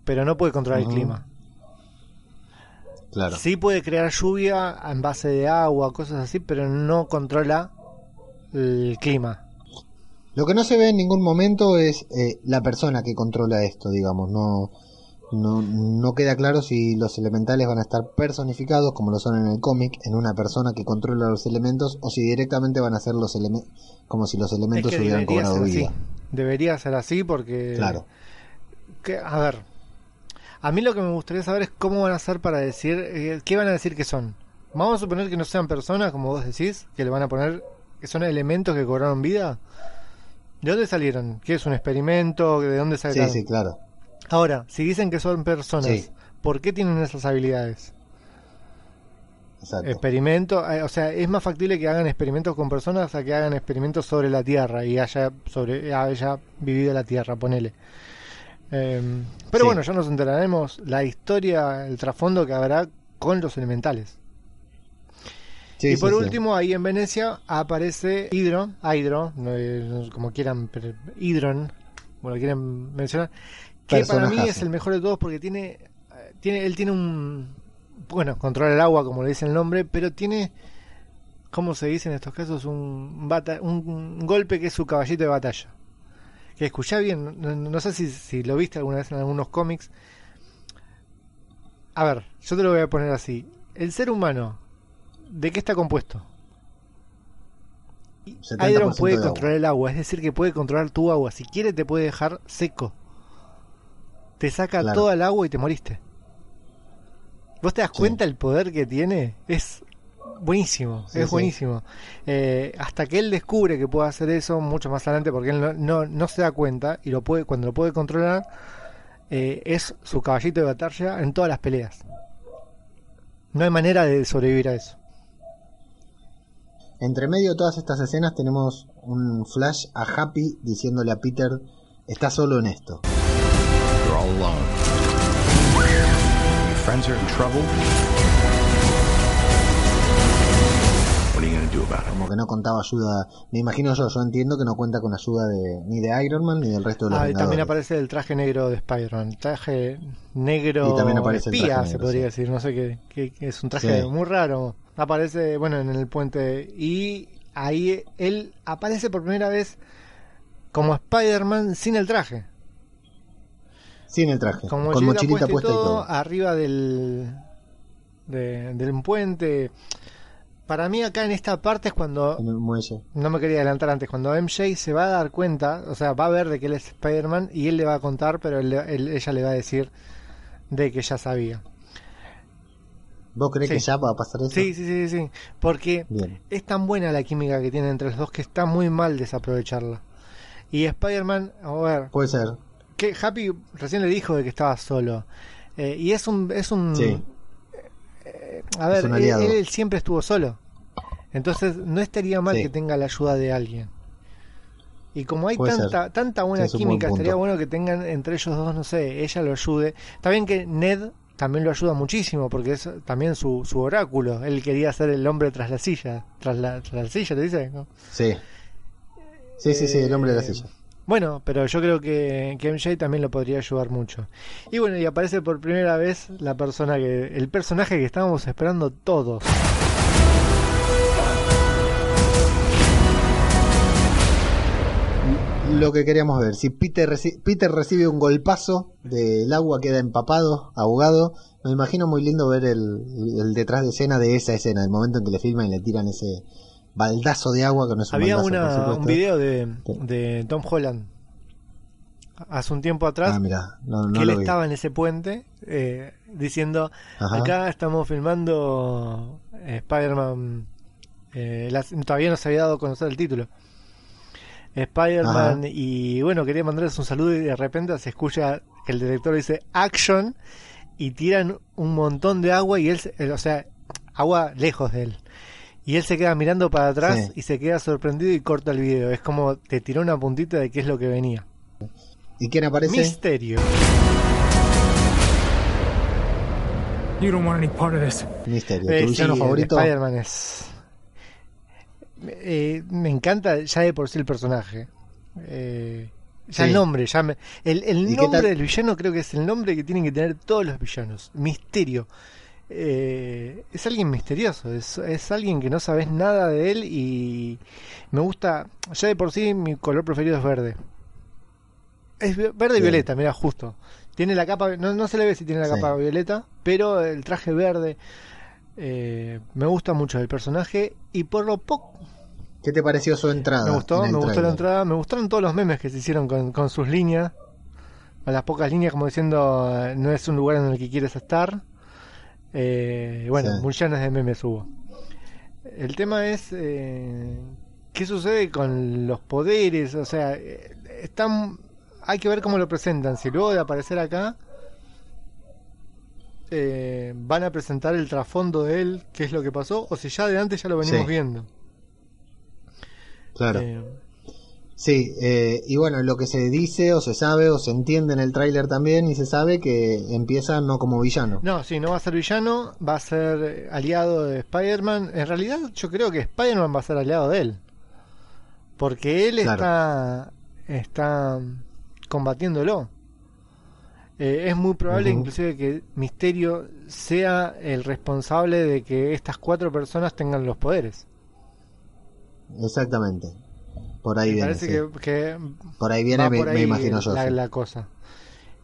pero no puede controlar el clima. Claro. Sí puede crear lluvia en base de agua, cosas así, pero no controla el clima. Lo que no se ve en ningún momento es eh, la persona que controla esto, digamos. No, no, no queda claro si los elementales van a estar personificados, como lo son en el cómic, en una persona que controla los elementos, o si directamente van a ser los elementos, como si los Es elementos que hubieran debería cobrado ser así. vida. Debería ser así porque... Claro. que- a ver, a mí lo que me gustaría saber es cómo van a hacer para decir, eh, qué van a decir que son. Vamos a suponer que no sean personas, como vos decís, que le van a poner que son elementos que cobraron vida. ¿De dónde salieron? ¿Qué es un experimento? ¿De dónde Sí, salieron? sí, claro. Ahora, si dicen que son personas, Sí. ¿por qué tienen esas habilidades? Exacto. Experimento, eh, o sea, es más factible que hagan experimentos con personas a que hagan experimentos sobre la Tierra y haya sobre haya vivido la Tierra, ponele. Em, pero Sí. bueno, ya nos enteraremos la historia, el trasfondo que habrá con los elementales. Sí, y por sí. último, ahí en Venecia aparece Hydro, Hydro, eh, como quieran, pero Hydron, como lo quieren mencionar, que para mí es el mejor de todos porque tiene, eh, tiene él tiene un, bueno, controla el agua como le dice el nombre, pero tiene, ¿cómo se dice en estos casos? Un, bata- un, un golpe que es su caballito de batalla. que escuchá bien, no, no sé si, si lo viste alguna vez en algunos cómics. A ver, yo te lo voy a poner así. El ser humano, ¿de qué está compuesto? 70% Hydron puede agua. controlar el agua, es decir, que puede controlar tu agua. Si quiere, te puede dejar seco. Te saca Claro. toda el agua y te moriste. ¿Vos te das Sí. cuenta el poder que tiene? Es buenísimo, Sí, es sí. buenísimo. Eh, hasta que él descubre que puede hacer eso mucho más adelante, porque él no, no, no se da cuenta y lo puede cuando lo puede controlar, eh, es su caballito de batalla en todas las peleas. No hay manera de sobrevivir a eso. Entre medio de todas estas escenas tenemos un flash a Happy diciéndole a Peter, está solo en esto. You're all alone. Your friends are in trouble. What are you going to do about it? Como que no contaba ayuda, me imagino yo, yo entiendo que no cuenta con ayuda de ni de Iron Man ni del resto de los Ah, y también aparece el traje negro de Spider-Man. El traje negro Y también aparece el espía, traje se negro, podría sí. decir. No sé qué, qué- qué es un traje Sí. muy raro. Aparece, bueno, en el puente. Y ahí él aparece por primera vez como Spider-Man sin el traje. El traje, con mochilita puesta y todo, arriba del, de- del puente. Para mí acá en esta parte es cuando En el muelle. no me quería adelantar antes. Cuando MJ se va a dar cuenta, o sea, va a ver de que él es Spider-Man y él le va a contar, pero él- él- ella le va a decir de que ya sabía. ¿Vos crees Sí. que ya va a pasar eso? Sí, sí, sí, sí. Porque Bien. es tan buena la química que tienen entre los dos que está muy mal desaprovecharla. Y Spider-Man, a ver, Puede ser. Que Happy recién le dijo de que estaba solo. Eh, y es un. Es un Sí. eh, a ver, él, siempre estuvo solo. Entonces no estaría mal Sí. que tenga la ayuda de alguien. Y como hay Puede tanta, ser. tanta buena Sí, buen química, estaría bueno que tengan entre ellos dos, no sé, ella lo ayude. Está bien que Ned también lo ayuda muchísimo, porque es también su, su oráculo. Él quería ser el hombre tras la silla. Tras la, tras la silla, ¿te dice? ¿No? Sí. Sí, sí, sí, el hombre de la Eh, silla. Bueno, pero yo creo que, que MJ también lo podría ayudar mucho. Y bueno, y aparece por primera vez la persona que, el personaje que estábamos esperando todos. Lo que queríamos ver, si Peter, reci- Peter recibe un golpazo del agua, queda empapado, ahogado, me imagino muy lindo ver el, el detrás de escena de esa escena, el momento en que le filman y le tiran ese baldazo de agua que no es un Había baldazo, una, un video de, de Tom Holland. Hace un tiempo atrás Ah, no, no que él vi. estaba en ese puente eh, diciendo Ajá. acá estamos filmando eh, Spider-Man eh, todavía no se había dado a conocer el título. Spider-Man y bueno quería mandarles un saludo y de repente se escucha que el director dice action y tiran un montón de agua y él, él, o sea agua lejos de él y él se queda mirando para atrás Sí. y se queda sorprendido y corta el video es como te tiró una puntita de qué es lo que venía ¿Y quién aparece? misterio You don't want any part of this. Misterio. Eh, ¿Tu villano sí, favorito? Spider-Man es. Eh, me encanta ya de por sí el personaje. Eh, ya Sí. el nombre, ya me- el, el ¿Y qué nombre del villano creo que es el nombre que tienen que tener todos los villanos. Misterio. Eh, es alguien misterioso, es, es alguien que no sabes nada de él y me gusta, ya de por sí mi color preferido es verde. Es verde y violeta, mira, justo. Tiene la capa, no, no se le ve si tiene la Sí. capa violeta, pero el traje verde eh, me gusta mucho el personaje y por lo poco ¿Qué te pareció su entrada? me gustó, en me gustó la entrada, me gustaron todos los memes que se hicieron con, con sus líneas, con las pocas líneas como diciendo no es un lugar en el que quieres estar. Eh, bueno, Sí. de memes hubo. El tema es eh, qué sucede con los poderes, o sea, eh, están, hay que ver cómo lo presentan. Si luego de aparecer acá eh, van a presentar el trasfondo de él, qué es lo que pasó, o si ya de antes ya lo venimos Sí. viendo. Claro. Sí, eh, y bueno, lo que se dice o se sabe o se entiende en el tráiler también y se sabe que empieza no como villano. No, sí, no va a ser villano, va a ser aliado de Spider-Man. En realidad yo creo que Spider-Man va a ser aliado de él. Porque él Claro. está, está combatiéndolo. Eh, es muy probable inclusive que Misterio sea el responsable de que estas cuatro personas tengan los poderes. Exactamente. Por ahí Me viene. parece sí. que, que Por ahí viene, me, imagino yo. la, la cosa.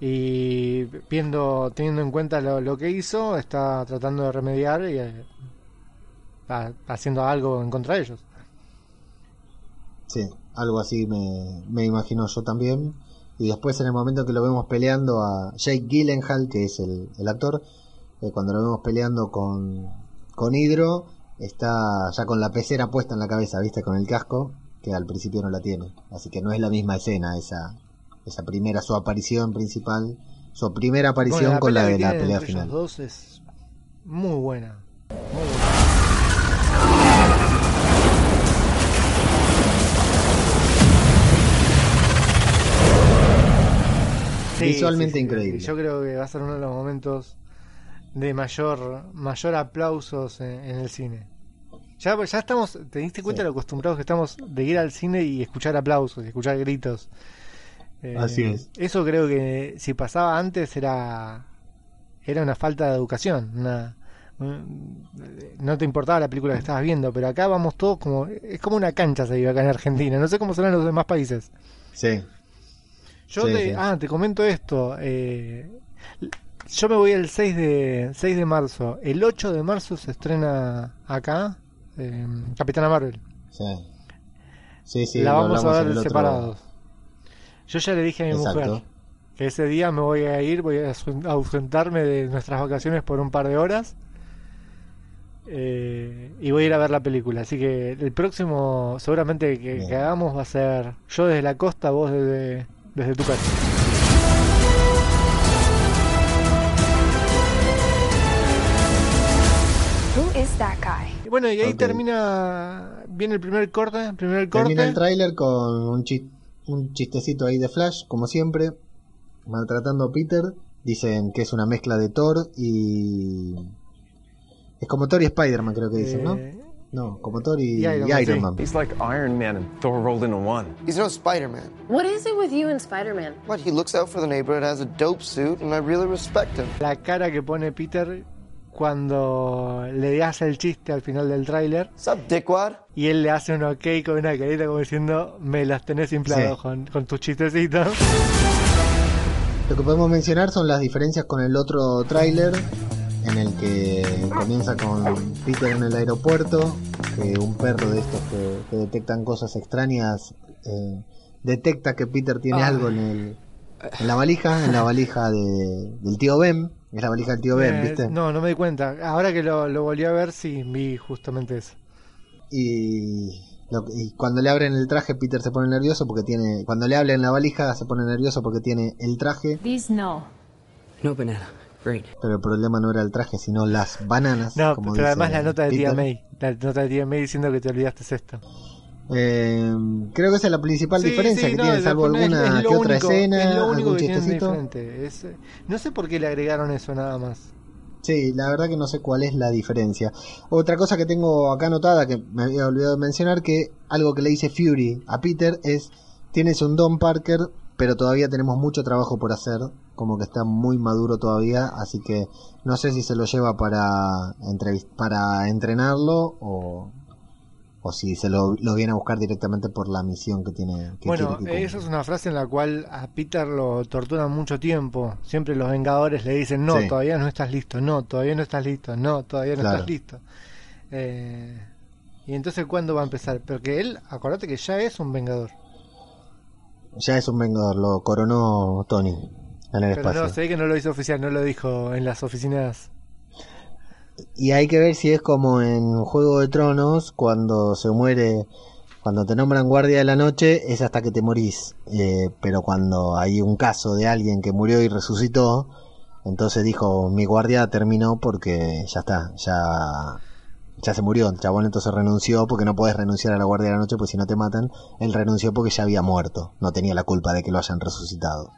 Y viendo, teniendo en cuenta lo, lo que hizo, está tratando de remediar y eh, ha- haciendo algo en contra de ellos. Sí, algo así me, me imagino yo también. Y después en el momento que lo vemos peleando a Jake Gyllenhaal, que es el, el actor, eh, cuando lo vemos peleando con, con Hydro, está ya con la pecera puesta en la cabeza, ¿viste? Con el casco, que al principio no la tiene. Así que no es la misma escena esa, esa primera, su aparición principal, su primera aparición Bueno, con la de la pelea final. dos es muy buena. Muy buena. Sí, Visualmente sí, sí, increíble. Yo creo que va a ser uno de los momentos de mayor mayor aplausos en, en el cine. Ya, ya estamos, ¿te diste cuenta Sí. de lo acostumbrados que estamos de ir al cine y escuchar aplausos y escuchar gritos? Eh, Así es. Eso creo que si pasaba antes era era una falta de educación, una un- no te importaba la película que estabas viendo, pero acá vamos todos como es como una cancha se vive acá en Argentina, no sé cómo serán los demás países. Sí, Yo Sí, te, sí. ah, te comento esto. eh, yo me voy el 6 de 6 de marzo. El 8 de marzo se estrena acá eh, Capitana Marvel. sí. Sí, sí, la vamos a ver otro- separados. Yo ya le dije a mi Exacto. mujer que ese día me voy a ir, voy a ausentarme de nuestras vacaciones por un par de horas. eh, y voy a ir a ver la película. Así que el próximo, seguramente que, que hagamos, va a ser yo desde la costa, vos desde, desde tu casa. Who is that guy? Bueno, y ahí Ok. termina. Viene el primer corte. el Primer corte. Termina el tráiler con un, chis- un chistecito ahí de Flash, como siempre, maltratando a Peter. Dicen que es una mezcla de Thor y... Es como Thor y Spider-Man, creo que dicen, ¿no? Eh, No, como Thor y, y Iron y. Man. He's like Iron Man and Thor rolled into one. He's no Spider-Man. What is it with you and Spider-Man? What? He looks out for the neighborhood, has a dope suit, and I really respect him. la cara que pone Peter cuando le hace el chiste al final del tráiler y él le hace un ok con una carita como diciendo me las tenés inflados Sí. con, con tus chistecitos. Lo que podemos mencionar son las diferencias con el otro tráiler, en el que comienza con Peter en el aeropuerto, que un perro de estos que, que detectan cosas extrañas eh, detecta que Peter tiene Ah. algo en, el, en la valija, en la valija de, del tío Ben, es la valija del tío Ben, Eh, ¿viste? no, no me di cuenta. Ahora que lo, lo volví a ver, sí, vi justamente eso. Y, lo- y cuando le abren el traje Peter se pone nervioso porque tiene, cuando le abren la valija se pone nervioso porque tiene el traje, These no. No banana. Great. pero el problema no era el traje sino las bananas. No, como pero dice además la nota de tía. May. La nota de tía May diciendo que te olvidaste esto. Eh, creo que esa es la principal Sí, diferencia sí, que no, tiene, salvo alguna es que otra escena, Es lo único algún que diferente. Es, no sé por qué le agregaron eso nada más. Sí, la verdad que no sé cuál es la diferencia. Otra cosa que tengo acá anotada que me había olvidado de mencionar que algo que le dice Fury a Peter es tienes un Don Parker, pero todavía tenemos mucho trabajo por hacer, como que está muy maduro todavía, así que no sé si se lo lleva para para entrenarlo o o si se lo, lo viene a buscar directamente por la misión que tiene que Bueno, que esa es una frase en la cual a Peter lo torturan mucho tiempo. Siempre los Vengadores le dicen, no, Sí. todavía no estás listo, no, todavía no estás listo, no, todavía no Claro. estás listo. Eh, y entonces, ¿cuándo va a empezar? Porque él, acordate que ya es un Vengador. Ya es un vengador, lo coronó Tony en el Pero espacio. no, sé que no lo hizo oficial, no lo dijo en las oficinas. Y hay que ver si es como en Juego de Tronos, cuando se muere, cuando te nombran guardia de la noche, es hasta que te morís. Eh, pero cuando hay un caso de alguien que murió y resucitó, entonces dijo, mi guardia terminó porque ya está, ya, ya se murió. El chabón entonces renunció porque no puedes renunciar a la guardia de la noche, pues si no te matan. Él renunció porque ya había muerto, no tenía la culpa de que lo hayan resucitado.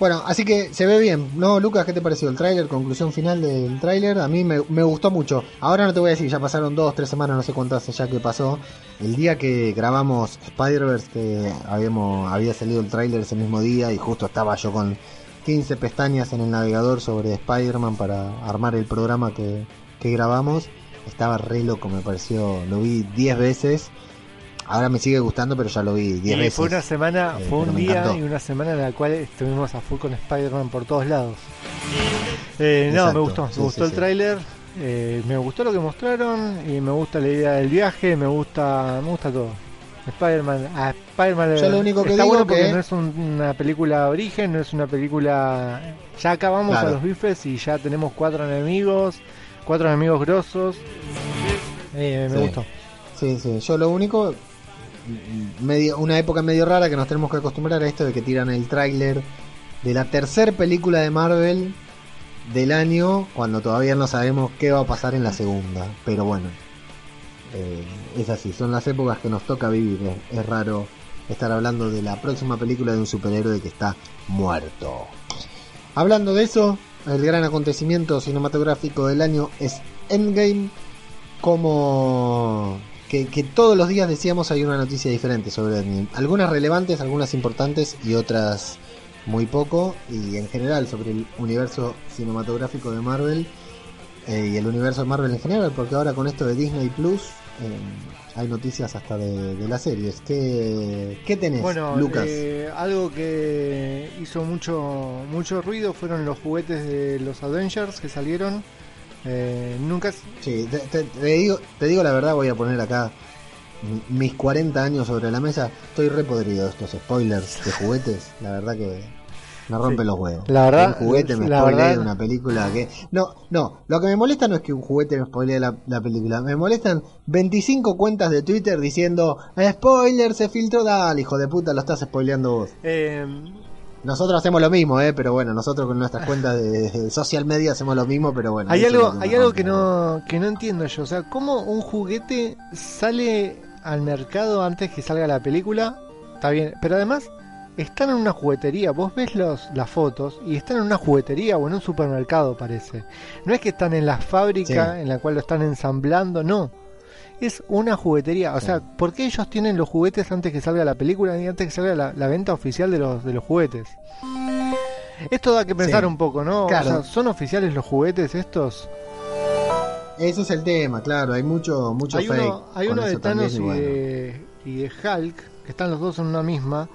Bueno, así que se ve bien, ¿no, Lucas? ¿Qué te pareció el tráiler? Conclusión final del tráiler. A mí me, gustó mucho. Ahora no te voy a decir, ya pasaron dos, tres semanas, no sé cuánto hace ya que pasó. El día que grabamos Spider-Verse, que habíamos, había salido el tráiler ese mismo día y justo estaba yo con 15 pestañas en el navegador sobre Spider-Man para armar el programa que, que grabamos. estaba re loco, me pareció, lo vi 10 veces. Ahora me sigue gustando, pero ya lo vi 10 Y veces. fue una semana, Eh, fue un día encantó. y una semana en la cual estuvimos a full con Spider-Man por todos lados. Eh, no, me gustó, sí, me gustó sí, el sí. tráiler, eh, me gustó lo que mostraron y me gusta la idea del viaje, me gusta, me gusta todo. Spider-Man, a Spider-Man Yo lo único que está digo bueno porque que- no es un- una película origen, no es una película. Ya acabamos Claro. a los bifes y ya tenemos cuatro enemigos, cuatro enemigos grosos. Eh, me Sí. gustó. Sí, sí. Yo lo único, medio, una época medio rara que nos tenemos que acostumbrar a esto de que tiran el tráiler de la tercer película de Marvel del año cuando todavía no sabemos qué va a pasar en la segunda. Pero bueno, eh, es así. Son las épocas que nos toca vivir. Es, es raro estar hablando de la próxima película de un superhéroe que está muerto. Hablando de eso, el gran acontecimiento cinematográfico del año es Endgame como que, que todos los días decíamos hay una noticia diferente sobre Endgame. Algunas relevantes, algunas importantes y otras muy poco. Y en general sobre el universo cinematográfico de Marvel eh, y el universo de Marvel en general, porque ahora con esto de Disney Plus eh, hay noticias hasta de, de las series. ¿Qué, qué tenés, Bueno, Lucas? eh, algo que hizo mucho mucho ruido fueron los juguetes de los Avengers que salieron. Eh, nunca Sí, te, te- te digo, te digo la verdad, voy a poner acá mi- mis 40 años sobre la mesa. Estoy re podrido de estos spoilers de juguetes. La verdad que me rompe Sí. los huevos. La verdad- un juguete me verdad- una película que. No, no. Lo que me molesta no es que un juguete me spoilee la, la película. Me molestan 25 cuentas de Twitter diciendo: Spoiler, se filtró. Dale, hijo de puta, lo estás spoileando vos. eh, Nosotros hacemos lo mismo, ¿eh? Pero bueno, nosotros con nuestras cuentas de, social media hacemos lo mismo, pero bueno. hay algo, hay algo que no, que no entiendo yo. O sea, ¿cómo un juguete sale al mercado antes que salga la película? Está bien, pero además están en una juguetería. Vos ves los, las fotos y están en una juguetería o en un supermercado, parece. No es que están en la fábrica Sí. en la cual lo están ensamblando, no. Es una juguetería. O sea, ¿por qué ellos tienen los juguetes antes que salga la película y antes que salga la, la venta oficial de los, de los juguetes? Esto da que pensar Sí. un poco, ¿no? Claro. O sea, ¿son oficiales los juguetes estos? Ese es el tema, claro, hay mucho, mucho hay fake. uno, hay uno de eso también, Thanos y, de, y de Hulk, que están los dos en una misma,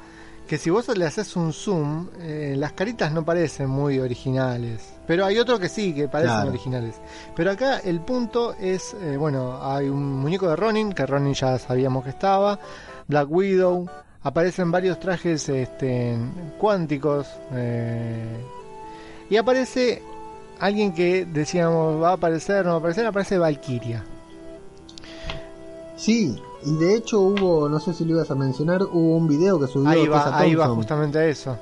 que si vos le haces un zoom, eh, las caritas no parecen muy originales. Pero hay otro que sí, que parecen Claro. originales. Pero acá el punto es, eh, bueno, hay un muñeco de Ronin, que Ronin ya sabíamos que estaba, Black Widow, aparecen varios trajes este, cuánticos, eh, y aparece alguien que decíamos va a aparecer, no va a aparecer, aparece Valkyria. Sí, y de hecho hubo, no sé si lo ibas a mencionar, hubo un video que subió Ahí va, ahí va justamente a eso.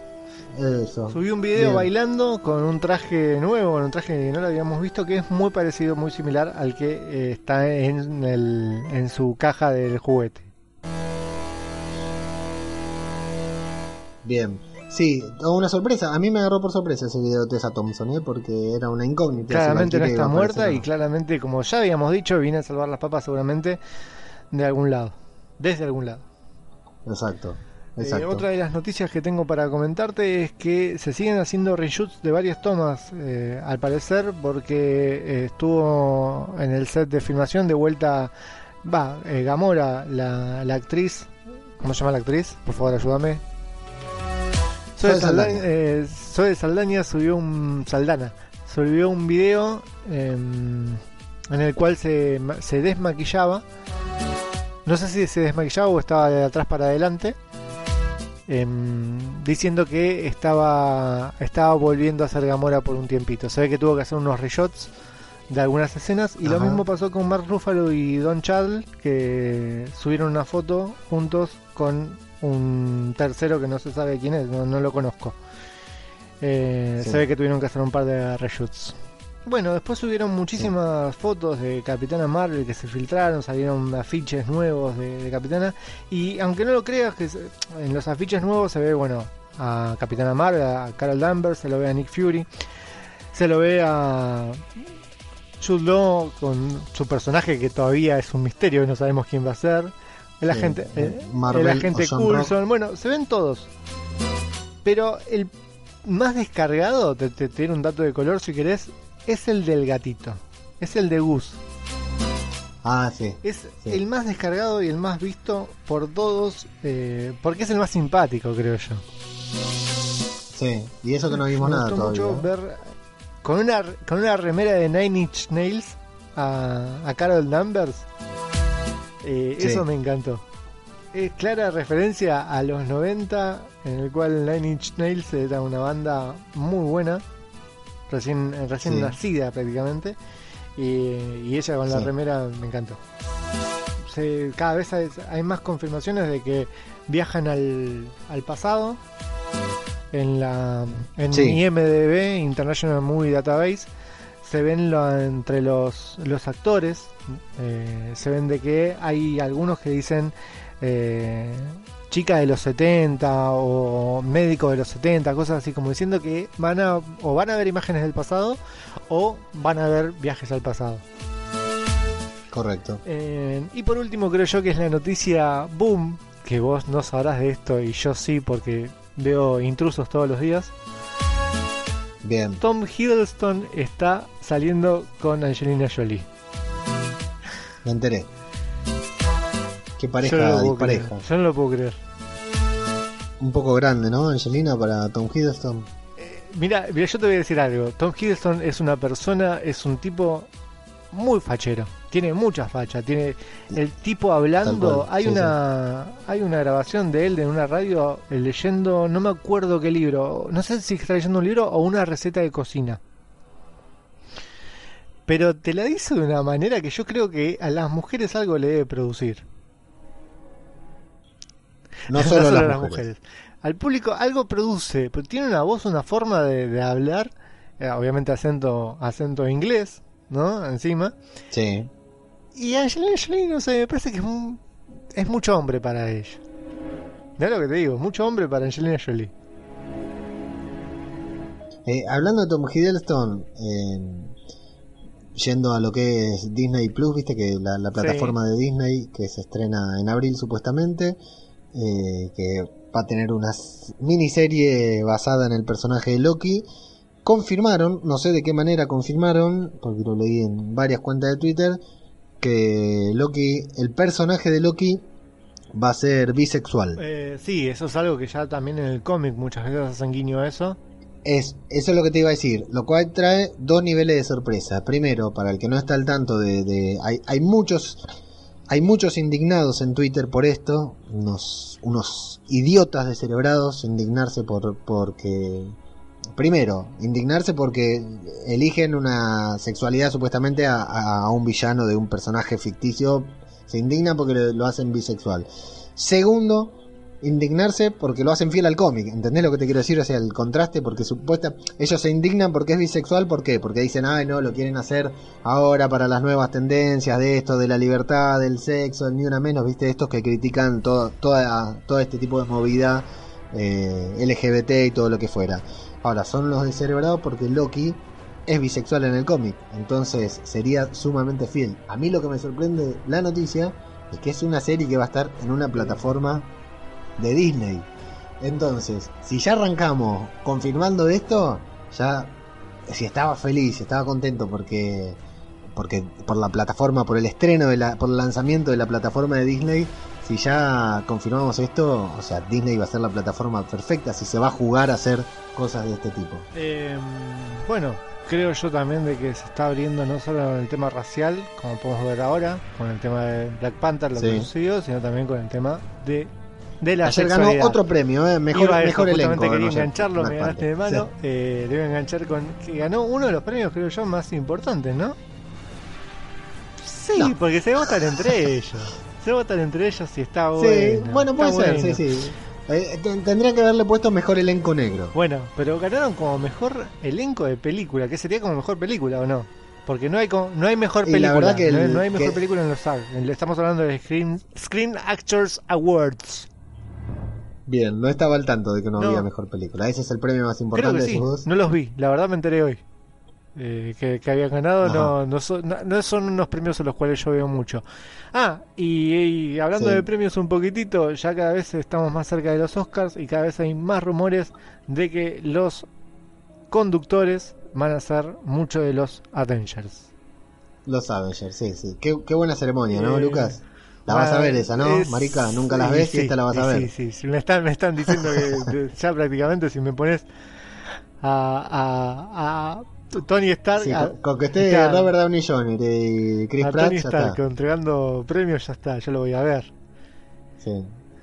Eso. Subí un video Bien. bailando con un traje nuevo, con un traje que no lo habíamos visto, que es muy parecido, muy similar al que eh, está en, el, en su caja del juguete. Bien. Sí, una sorpresa. A mí me agarró por sorpresa ese video de Tessa Thompson, ¿eh? porque era una incógnita. Claramente no está muerta y claramente, como ya habíamos dicho, viene a salvar las papas seguramente de algún lado. Desde algún lado. Exacto. Eh, otra de las noticias que tengo para comentarte es que se siguen haciendo reshoots de varias tomas, eh, al parecer, porque eh, estuvo en el set de filmación de vuelta, va, eh, Gamora, la, la actriz, ¿cómo se llama la actriz? Por favor, ayúdame. Zoe Saldaña, Saldaña. eh, Zoe Saldaña subió un Saldana subió un video em, en el cual se, se desmaquillaba. No sé si se desmaquillaba o estaba de atrás para adelante. Em, diciendo que estaba estaba volviendo a ser Gamora por un tiempito. Se ve que tuvo que hacer unos reshots de algunas escenas y lo mismo pasó con Mark Ruffalo y Don Chadl que subieron una foto juntos con un tercero que no se sabe quién es, no, no lo conozco. Eh, Sí. Se ve que tuvieron que hacer un par de reshoots. Bueno, después subieron muchísimas fotos de Capitana Marvel que se filtraron, salieron afiches nuevos de, de Capitana y aunque no lo creas que se- en los afiches nuevos se ve, bueno, a Capitana Marvel, a Carol Danvers, se lo ve a Nick Fury, se lo ve a Jude Law con su personaje que todavía es un misterio y no sabemos quién va a ser. El agente, eh, eh, Marvel el agente Coulson, bueno, se ven todos. Pero el más descargado, te, te, un dato de color si querés, es el del gatito. Es el de Gus. Ah, sí. Es sí. el más descargado y el más visto por todos, eh, porque es el más simpático, creo yo. Sí, y eso que no vimos Me nada gustó todavía. mucho ver con una, con una remera de Nine Inch Nails a, a Carol Danvers. Eh, Sí. Eso me encantó. Es clara referencia a los 90, en el cual Nine Inch Nails era una banda muy buena, recién, recién Sí. nacida prácticamente, y, y ella con la remera me encantó. Se- cada vez hay, hay más confirmaciones de que viajan al, al pasado en la en Sí. IMDb International Movie Database se ven lo- entre los, los actores eh, se ven de que hay algunos que dicen eh, chica de los 70 o médico de los 70 cosas así como diciendo que van a o van a ver imágenes del pasado o van a ver viajes al pasado Correcto. eh, y por último creo yo que es la noticia boom, que vos no sabrás de esto y yo sí porque veo intrusos todos los días. Bien. Tom Hiddleston está saliendo con Angelina Jolie. Me enteré. Qué Yo no pareja lo puedo dispareja. creer. Yo no lo puedo creer. Un poco grande, ¿no? Angelina para Tom Hiddleston. Mira, mira, yo te voy a decir algo. Tom Hiddleston es una persona, es un tipo muy fachero. Tiene mucha facha. Tiene el tipo hablando. Hay sí, una hay una grabación de él en una radio eh, leyendo, no me acuerdo qué libro. No sé si está leyendo un libro o una receta de cocina. Pero te la dice de una manera que yo creo que a las mujeres algo le debe producir. No solo, las, mujeres. Al público algo produce, pero tiene una voz, una forma de, de hablar, eh, obviamente acento, acento inglés, ¿no? Encima. Sí. Y Angelina Jolie, no sé, me parece que es, un- es mucho hombre para ella. Mira lo que te digo, mucho hombre para Angelina Jolie. Eh, hablando de Tom Hiddleston, eh, yendo a lo que es Disney Plus, viste que la, la plataforma de Disney que se estrena en abril supuestamente, eh, que va a tener una miniserie basada en el personaje de Loki. Confirmaron, no sé de qué manera confirmaron, porque lo leí en varias cuentas de Twitter, que Loki, el personaje de Loki va a ser bisexual. Eh, sí, eso es algo que ya también en el cómic muchas veces hacen guiño a eso. Es, eso es lo que te iba a decir, lo cual trae dos niveles de sorpresa. Primero, para el que no está al tanto de, de- hay, hay muchos, hay muchos indignados en Twitter por esto, unos, unos idiotas descerebrados indignarse por, porque, primero, indignarse porque eligen una sexualidad supuestamente a, a- un villano de un personaje ficticio, se indignan porque lo hacen bisexual. Segundo, indignarse porque lo hacen fiel al cómic. ¿Entendés lo que te quiero decir? O sea, el contraste, porque supuesta. Ellos se indignan porque es bisexual, ¿por qué? Porque dicen, ay, no, lo quieren hacer ahora para las nuevas tendencias de esto, de la libertad, del sexo, ni una menos, ¿viste? Estos que critican todo, toda, todo este tipo de movida eh, LGBT y todo lo que fuera. Ahora, son los descerebrados porque Loki es bisexual en el cómic, entonces sería sumamente fiel. A mí lo que me sorprende la noticia es que es una serie que va a estar en una plataforma de Disney. Entonces, si ya arrancamos confirmando esto, ya si estaba feliz, estaba contento porque porque por la plataforma, por el estreno de la por el lanzamiento de la plataforma de Disney, si ya confirmamos esto, o sea, Disney va a ser la plataforma perfecta si se va a jugar a hacer cosas de este tipo. Eh, bueno, creo yo también de que se está abriendo no solo en el tema racial, como podemos ver ahora, con el tema de Black Panther, lo Sí. que sucedió, sino también con el tema de, de la Ayer ganó sexualidad. otro premio, eh, mejor Iba a mejor elenco. quería no engancharlo, me ganaste de mano. Eh, le voy a enganchar con que ganó uno de los premios, creo yo, más importantes, ¿no? Sí, No. porque se votan entre ellos. Se votan entre ellos y está Sí, bueno. bueno, puede ser, bueno. sí, sí. Eh, ten- tendrían que haberle puesto mejor elenco negro. Bueno, pero ganaron como mejor elenco de película, que sería como mejor película o no? Porque no hay co- no hay mejor Y la película, verdad que no, hay- el- no hay mejor que- película en los SAG. Estamos hablando de Screen Screen Actors Awards. Bien, no estaba al tanto de que no, No. había mejor película. Ese es el premio más Creo importante que de sí, no los vi, la verdad me enteré hoy. Eh, que, que habían ganado, no, no, son, no, no son unos premios a los cuales yo veo mucho. Ah, y, y hablando Sí. de premios un poquitito, ya cada vez estamos más cerca de los Oscars y cada vez hay más rumores de que los conductores van a ser mucho de los Avengers. Los Avengers, sí, sí. Qué, qué buena ceremonia, ¿no, Eh, Lucas? La vas a ver esa, ¿no? es- Marica, nunca las ves sí, y esta la vas a ver. Sí, sí, Me están, me están diciendo que ya prácticamente si me pones a, a, a Tony Stark. Sí, a- con, que esté claro, Robert Downey Jr. y Chris a Pratt, Tony ya Stark está. entregando premios, ya está, yo lo voy a ver. Sí.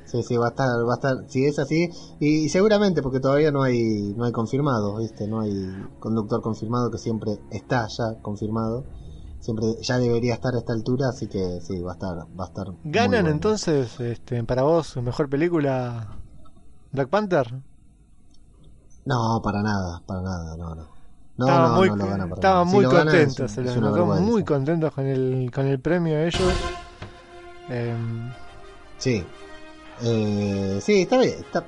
Sí, sí, va a estar, va a estar, si es así, y, y seguramente porque todavía no hay, no hay confirmado, viste, no hay conductor confirmado que siempre está ya confirmado, siempre ya debería estar a esta altura, así que sí, va a estar, va a estar. muy ¿Ganan bueno. entonces, este, para vos, mejor película Black Panther? No, para nada, para nada, no, no. No, Estaban no, muy, no gana. Si es contentos, un- se es los notó muy contentos con el, con el premio ellos. Em, Sí. Eh, sí, está bien. está-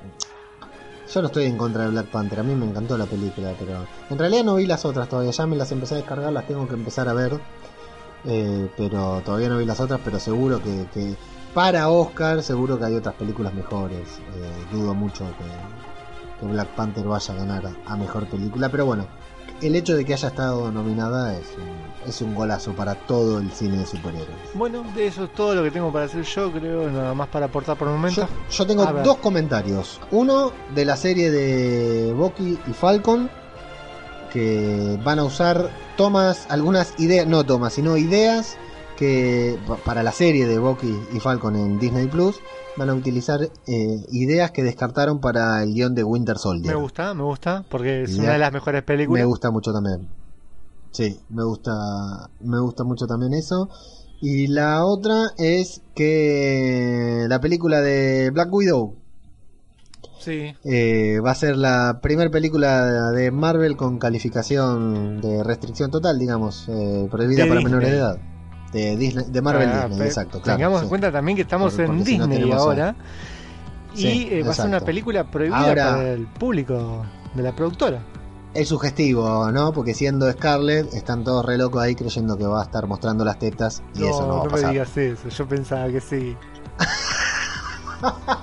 Yo no estoy en contra de Black Panther. A mí me encantó la película, pero en realidad no vi las otras todavía. Ya me las empecé a descargar, las tengo que empezar a ver. Eh, pero todavía no vi las otras, pero seguro que, que para Oscar, seguro que hay otras películas mejores. Eh, dudo mucho que, que Black Panther vaya a ganar a mejor película, pero bueno, el hecho de que haya estado nominada es un, es un golazo para todo el cine de superhéroes. bueno, de eso es todo lo que tengo para hacer yo, creo, nada más para aportar por el momento. Yo, yo tengo dos comentarios. Uno de la serie de Bucky y Falcon, que van a usar tomas, algunas ideas, no tomas, sino ideas que pa- para la serie de Bucky y Falcon en Disney Plus van a utilizar eh, ideas que descartaron para el guion de Winter Soldier. Me gusta, me gusta, porque es una de las mejores películas. Me gusta mucho también. Sí, me gusta, me gusta mucho también eso. Y la otra es que la película de Black Widow Sí, eh, va a ser la primera película de Marvel con calificación de restricción total, digamos, eh, prohibida De para menores de edad. De Disney, de Marvel Ah, Disney, exacto, claro. Tengamos sí. en cuenta también que estamos en si no Disney ahora. Sí, y eh, va a ser una película prohibida Ahora- para el público de la productora. Es sugestivo, ¿no? Porque siendo Scarlett, están todos re locos ahí creyendo que va a estar mostrando las tetas y eso no va a me pasar. digas eso, yo pensaba que sí.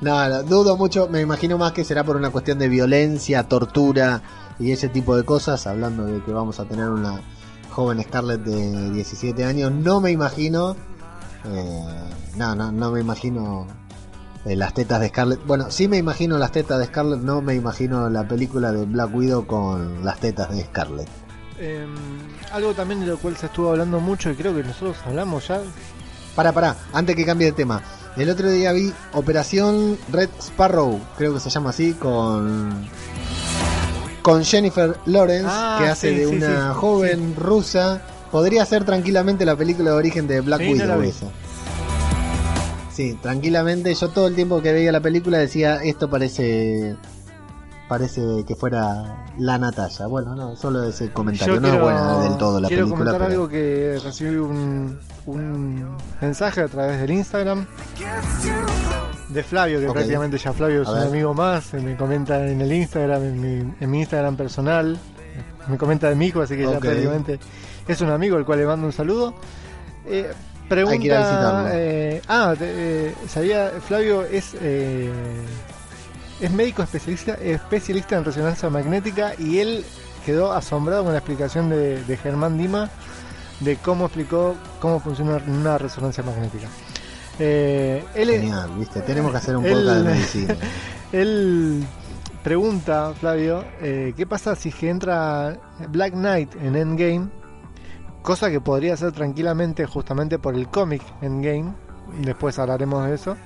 No, no, dudo mucho, me imagino más que será por una cuestión de violencia, tortura y ese tipo de cosas, hablando de que vamos a tener una joven Scarlett de 17 años, no me imagino, eh, no, no, no me imagino eh, las tetas de Scarlett, bueno, sí me imagino las tetas de Scarlett, no me imagino la película de Black Widow con las tetas de Scarlett. Em, algo también de lo cual se estuvo hablando mucho y creo que nosotros hablamos ya. Para, para, antes que cambie de tema. El otro día vi Operación Red Sparrow, creo que se llama así, con con Jennifer Lawrence, Ah, que hace sí, de sí, una sí, joven rusa. Podría ser tranquilamente la película de origen de Black no Widow esa. Sí, tranquilamente. Yo todo el tiempo que veía la película decía, esto parece parece que fuera la Natalia. Bueno, no, solo ese comentario. Yo no quiero, es buena del todo la quiero película. comentar pero- algo que recibí un, un mensaje a través del Instagram de Flavio, que prácticamente ya Flavio es A un ver. amigo más, me comenta en el Instagram, en mi, en mi Instagram personal, me comenta de mi hijo, así que ya prácticamente es un amigo al cual le mando un saludo. Eh, pregunta, Hay que ir a visitarlo. eh, ah, eh, sabía, Flavio es eh, es médico especialista, especialista en resonancia magnética y él quedó asombrado con la explicación de, de Germán Dima de cómo explicó cómo funciona una resonancia magnética. Eh, él, Genial, viste, tenemos que hacer un él- podcast de medicina. él pregunta, Flavio, eh, ¿qué pasa si entra Black Knight en Endgame? Cosa que podría ser tranquilamente justamente por el cómic Endgame. Después hablaremos de eso.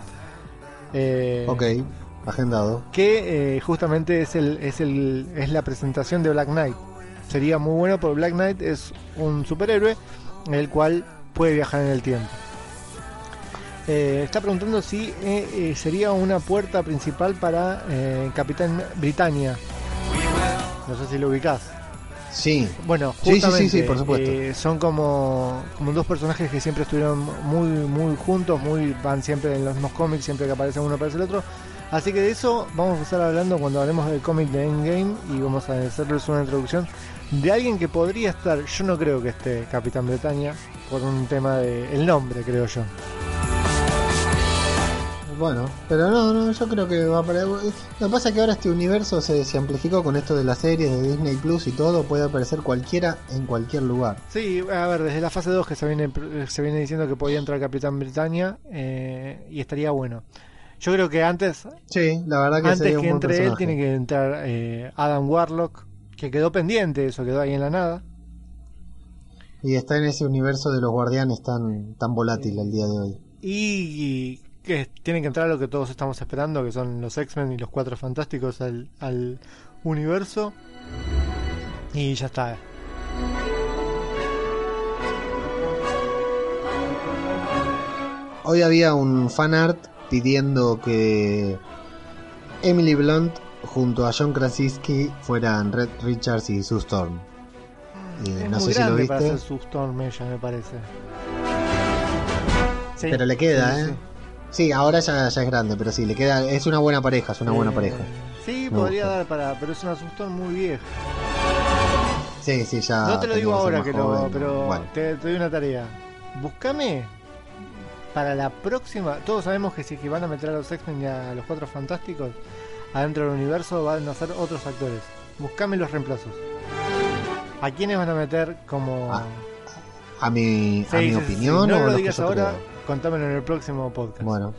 Eh, Ok, agendado. que eh, justamente es el, es el es la presentación de Black Knight. Sería muy bueno porque Black Knight es un superhéroe el cual puede viajar en el tiempo. Eh, está preguntando si eh, eh, sería una puerta principal para eh, Capitán Britannia. No sé si lo ubicás. Sí. Bueno, Sí, sí, sí, justamente sí, por supuesto. eh, son como, como dos personajes que siempre estuvieron muy muy juntos, muy van siempre en los mismos cómics, siempre que aparece uno aparece el otro. Así que de eso vamos a estar hablando cuando hablemos del cómic de Endgame y vamos a hacerles una introducción de alguien que podría estar, yo no creo que esté Capitán Bretaña por un tema de el nombre, creo yo. Bueno, pero no, no, yo creo que va para. Lo que pasa es que ahora este universo se, se amplificó con esto de las series de Disney Plus y todo, puede aparecer cualquiera en cualquier lugar. Sí, a ver, desde la fase 2 que se viene, se viene diciendo que podía entrar Capitán Britannia eh, y estaría bueno. Yo creo que antes. Sí, la verdad que antes sería un que buen entre él tiene que entrar eh, Adam Warlock, que quedó pendiente, eso quedó ahí en la nada. Y está en ese universo de los guardianes tan, tan volátil el día de hoy. Y, que tienen que entrar lo que todos estamos esperando, que son los X-Men y los Cuatro Fantásticos al, al universo. Y ya está. Hoy había un fan art pidiendo que Emily Blunt junto a John Krasinski fueran Red Richards y Sue Storm. Eh, Es no muy sé si lo viste. para hacer su Storm ella, me parece. Sí, Pero le queda, sí, ¿eh? sí. Sí, ahora ya, ya es grande, pero sí, le queda. Es una buena pareja, es una buena Eh, pareja. Sí, Me podría gusta. dar para. Pero es una Sue Storm muy vieja. Sí, sí, ya. no te lo digo ahora que lo. Pero bueno. te, te doy una tarea. Búscame para la próxima. Todos sabemos que si van a meter a los X-Men y a los Cuatro Fantásticos adentro del universo van a ser otros actores. Búscame los reemplazos. ¿A quiénes van a meter como.? Ah, A mi, Sí, a mi sí, sí, opinión No o lo digas ahora, creo? contámelo en el próximo podcast. Bueno.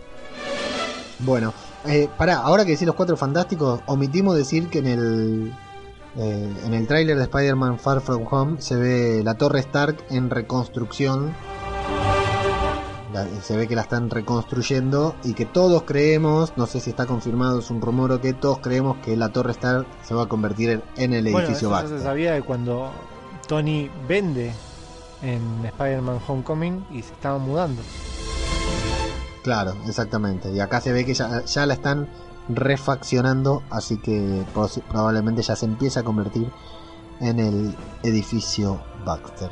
Bueno, eh, pará, ahora que decís los cuatro fantásticos, omitimos decir que en el eh, en el tráiler de Spider-Man Far From Home se ve la Torre Stark en reconstrucción. La- se ve que la están reconstruyendo y que todos creemos, no sé si está confirmado, es un rumor o que todos creemos que la Torre Stark se va a convertir en, en el Bueno, edificio Baxter. se sabía de cuando Tony vende en Spider-Man Homecoming y se estaba mudando. Claro, exactamente. Y acá se ve que ya, ya la están refaccionando, así que probablemente ya se empieza a convertir en el edificio Baxter.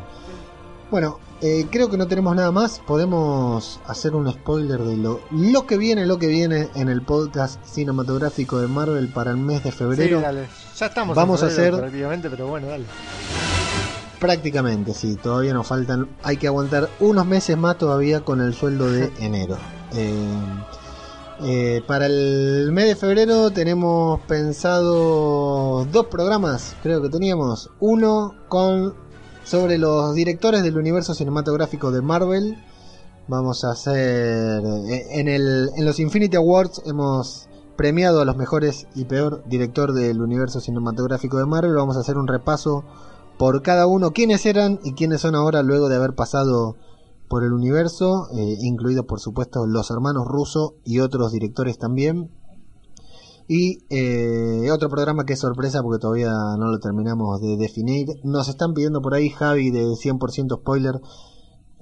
Bueno, eh, creo que no tenemos nada más. Podemos hacer un spoiler de lo, lo que viene, lo que viene en el podcast cinematográfico de Marvel para el mes de febrero. Sí, dale. Ya estamos Vamos en a hacer- prácticamente, pero bueno, dale. Prácticamente, sí, todavía nos faltan, hay que aguantar unos meses más todavía con el sueldo de enero. Eh, eh, para el mes de febrero tenemos pensado dos programas, creo que teníamos. Uno con sobre los directores del universo cinematográfico de Marvel. Vamos a hacer eh, en, el, en los Infinity Awards hemos premiado a los mejores y peor director del universo cinematográfico de Marvel. Vamos a hacer un repaso por cada uno, quiénes eran y quiénes son ahora luego de haber pasado por el universo, eh, incluidos por supuesto los hermanos Russo y otros directores también. Y eh, otro programa que es sorpresa porque todavía no lo terminamos de definir. Nos están pidiendo por ahí Javi de 100% spoiler.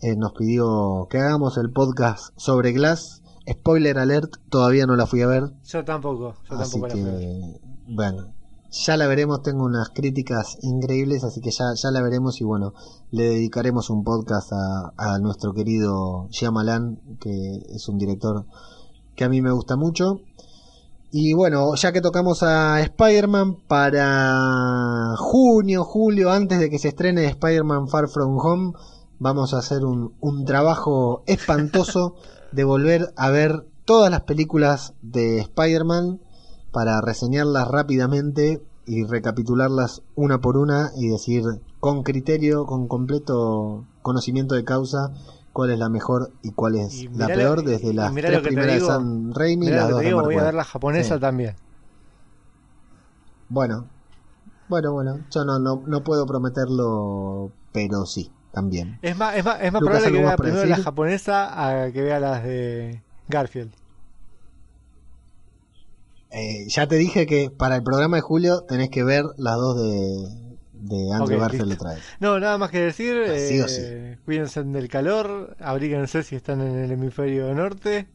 eh, nos pidió que hagamos el podcast sobre Glass. Spoiler alert, todavía no la fui a ver. Yo tampoco, yo Así tampoco la fui a ver. bueno, ya la veremos. Tengo unas críticas increíbles, así que ya, ya la veremos. Y bueno, le dedicaremos un podcast a, a nuestro querido Shyamalan, que es un director que a mí me gusta mucho. Y bueno, ya que tocamos a Spider-Man para junio, julio, antes de que se estrene Spider-Man Far From Home, vamos a hacer un, un trabajo espantoso de volver a ver todas las películas de Spider-Man para reseñarlas rápidamente y recapitularlas una por una y decir con criterio, con completo conocimiento de causa, cuál es la mejor y cuál es Y la peor lo- desde las tres primeras digo, de Sam Raimi y las dos de digo, Mark voy a ver la japonesa Sí. también. Bueno, bueno, bueno, yo no, no, no puedo prometerlo, pero sí, también. Es más, es más, es más Lucas, probable que ¿algo vea primero la japonesa a que vea las de Garfield. Eh, ya te dije que para el programa de julio tenés que ver las dos de, de Andrew Garfield otra vez. No, nada más que decir. O eh, Cuídense del calor, abríguense si están en el hemisferio norte.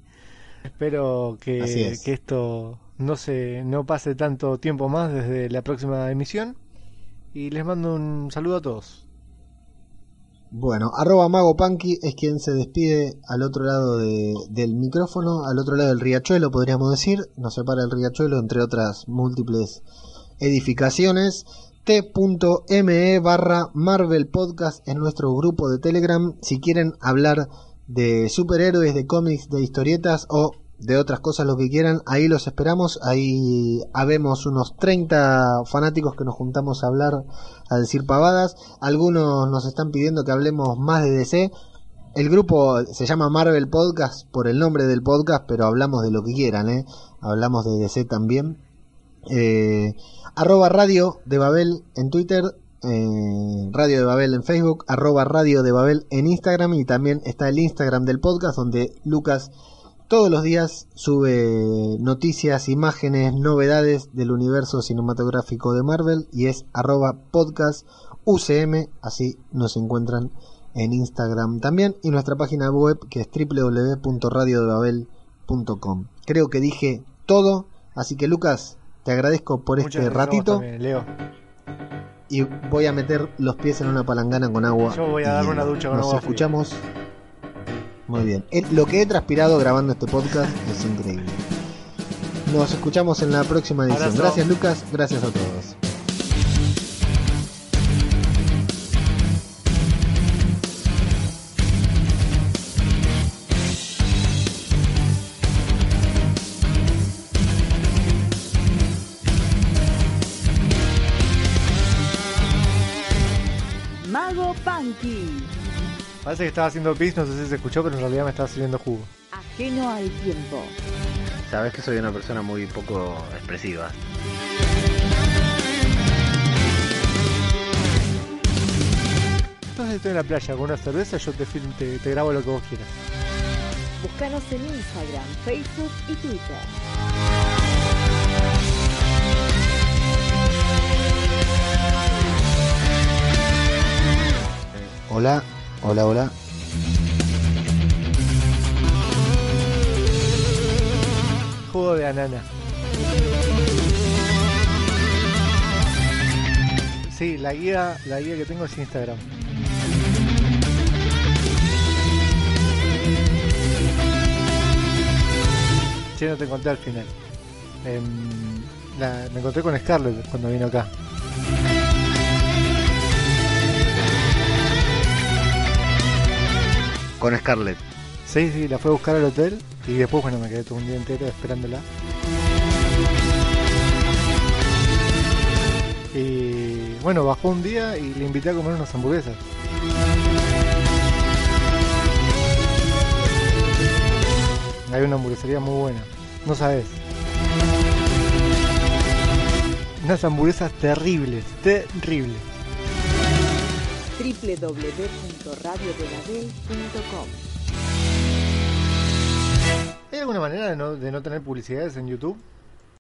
Espero que, es. que esto no se no pase tanto tiempo más desde la próxima emisión. Y les mando un saludo a todos. Bueno, arroba Mago Punky es quien se despide al otro lado de- del micrófono, al otro lado del riachuelo, podríamos decir. Nos separa el riachuelo, entre otras múltiples edificaciones. T.me barra Marvel Podcast en nuestro grupo de Telegram. Si quieren hablar de superhéroes, de cómics, de historietas o de otras cosas, lo que quieran, ahí los esperamos. Ahí habemos unos 30 fanáticos que nos juntamos a hablar, a decir pavadas. Algunos nos están pidiendo que hablemos más de DC. El grupo se llama Marvel Podcast por el nombre del podcast, pero hablamos de lo que quieran, ¿eh? Hablamos de DC también. Eh, arroba Radio de Babel en Twitter, Radio de Babel en Facebook, arroba Radio de Babel en Instagram y también está el Instagram del podcast donde Lucas todos los días sube noticias, imágenes, novedades del universo cinematográfico de Marvel y es arroba podcast UCM, así nos encuentran en Instagram también y nuestra página web que es www.radiodebabel.com. Creo que dije todo, así que Lucas, te agradezco por Muchas este ratito también, Leo. y voy a meter los pies en una palangana con agua. Yo voy a y darme una ducha con Nos agua fría. escuchamos. Muy bien. Lo que he transpirado grabando este podcast es increíble. Nos escuchamos en la próxima edición. Abrazo. Gracias Lucas, gracias a todos. Parece que estaba haciendo pis, no sé si se escuchó, pero en realidad me estaba sirviendo jugo. ajeno al tiempo. Sabes que soy una persona muy poco expresiva. Entonces estoy en la playa con una cerveza, yo te, film- te, te grabo lo que vos quieras. Búscanos en Instagram, Facebook y Twitter. Hola, hola, hola. Jugo de anana. Sí, la guía, la guía que tengo es Instagram. Che, no te conté al final. Em, me encontré con Scarlett cuando vino acá. Con Scarlett. Sí, sí, la fue a buscar al hotel y después, bueno, me quedé todo un día entero esperándola. Y bueno, bajó un día y le invité a comer unas hamburguesas. Hay una hamburguesería muy buena, no sabes. Unas hamburguesas terribles, terribles. www.radiodebabel.com ¿Hay alguna manera de no, de no tener publicidades en YouTube?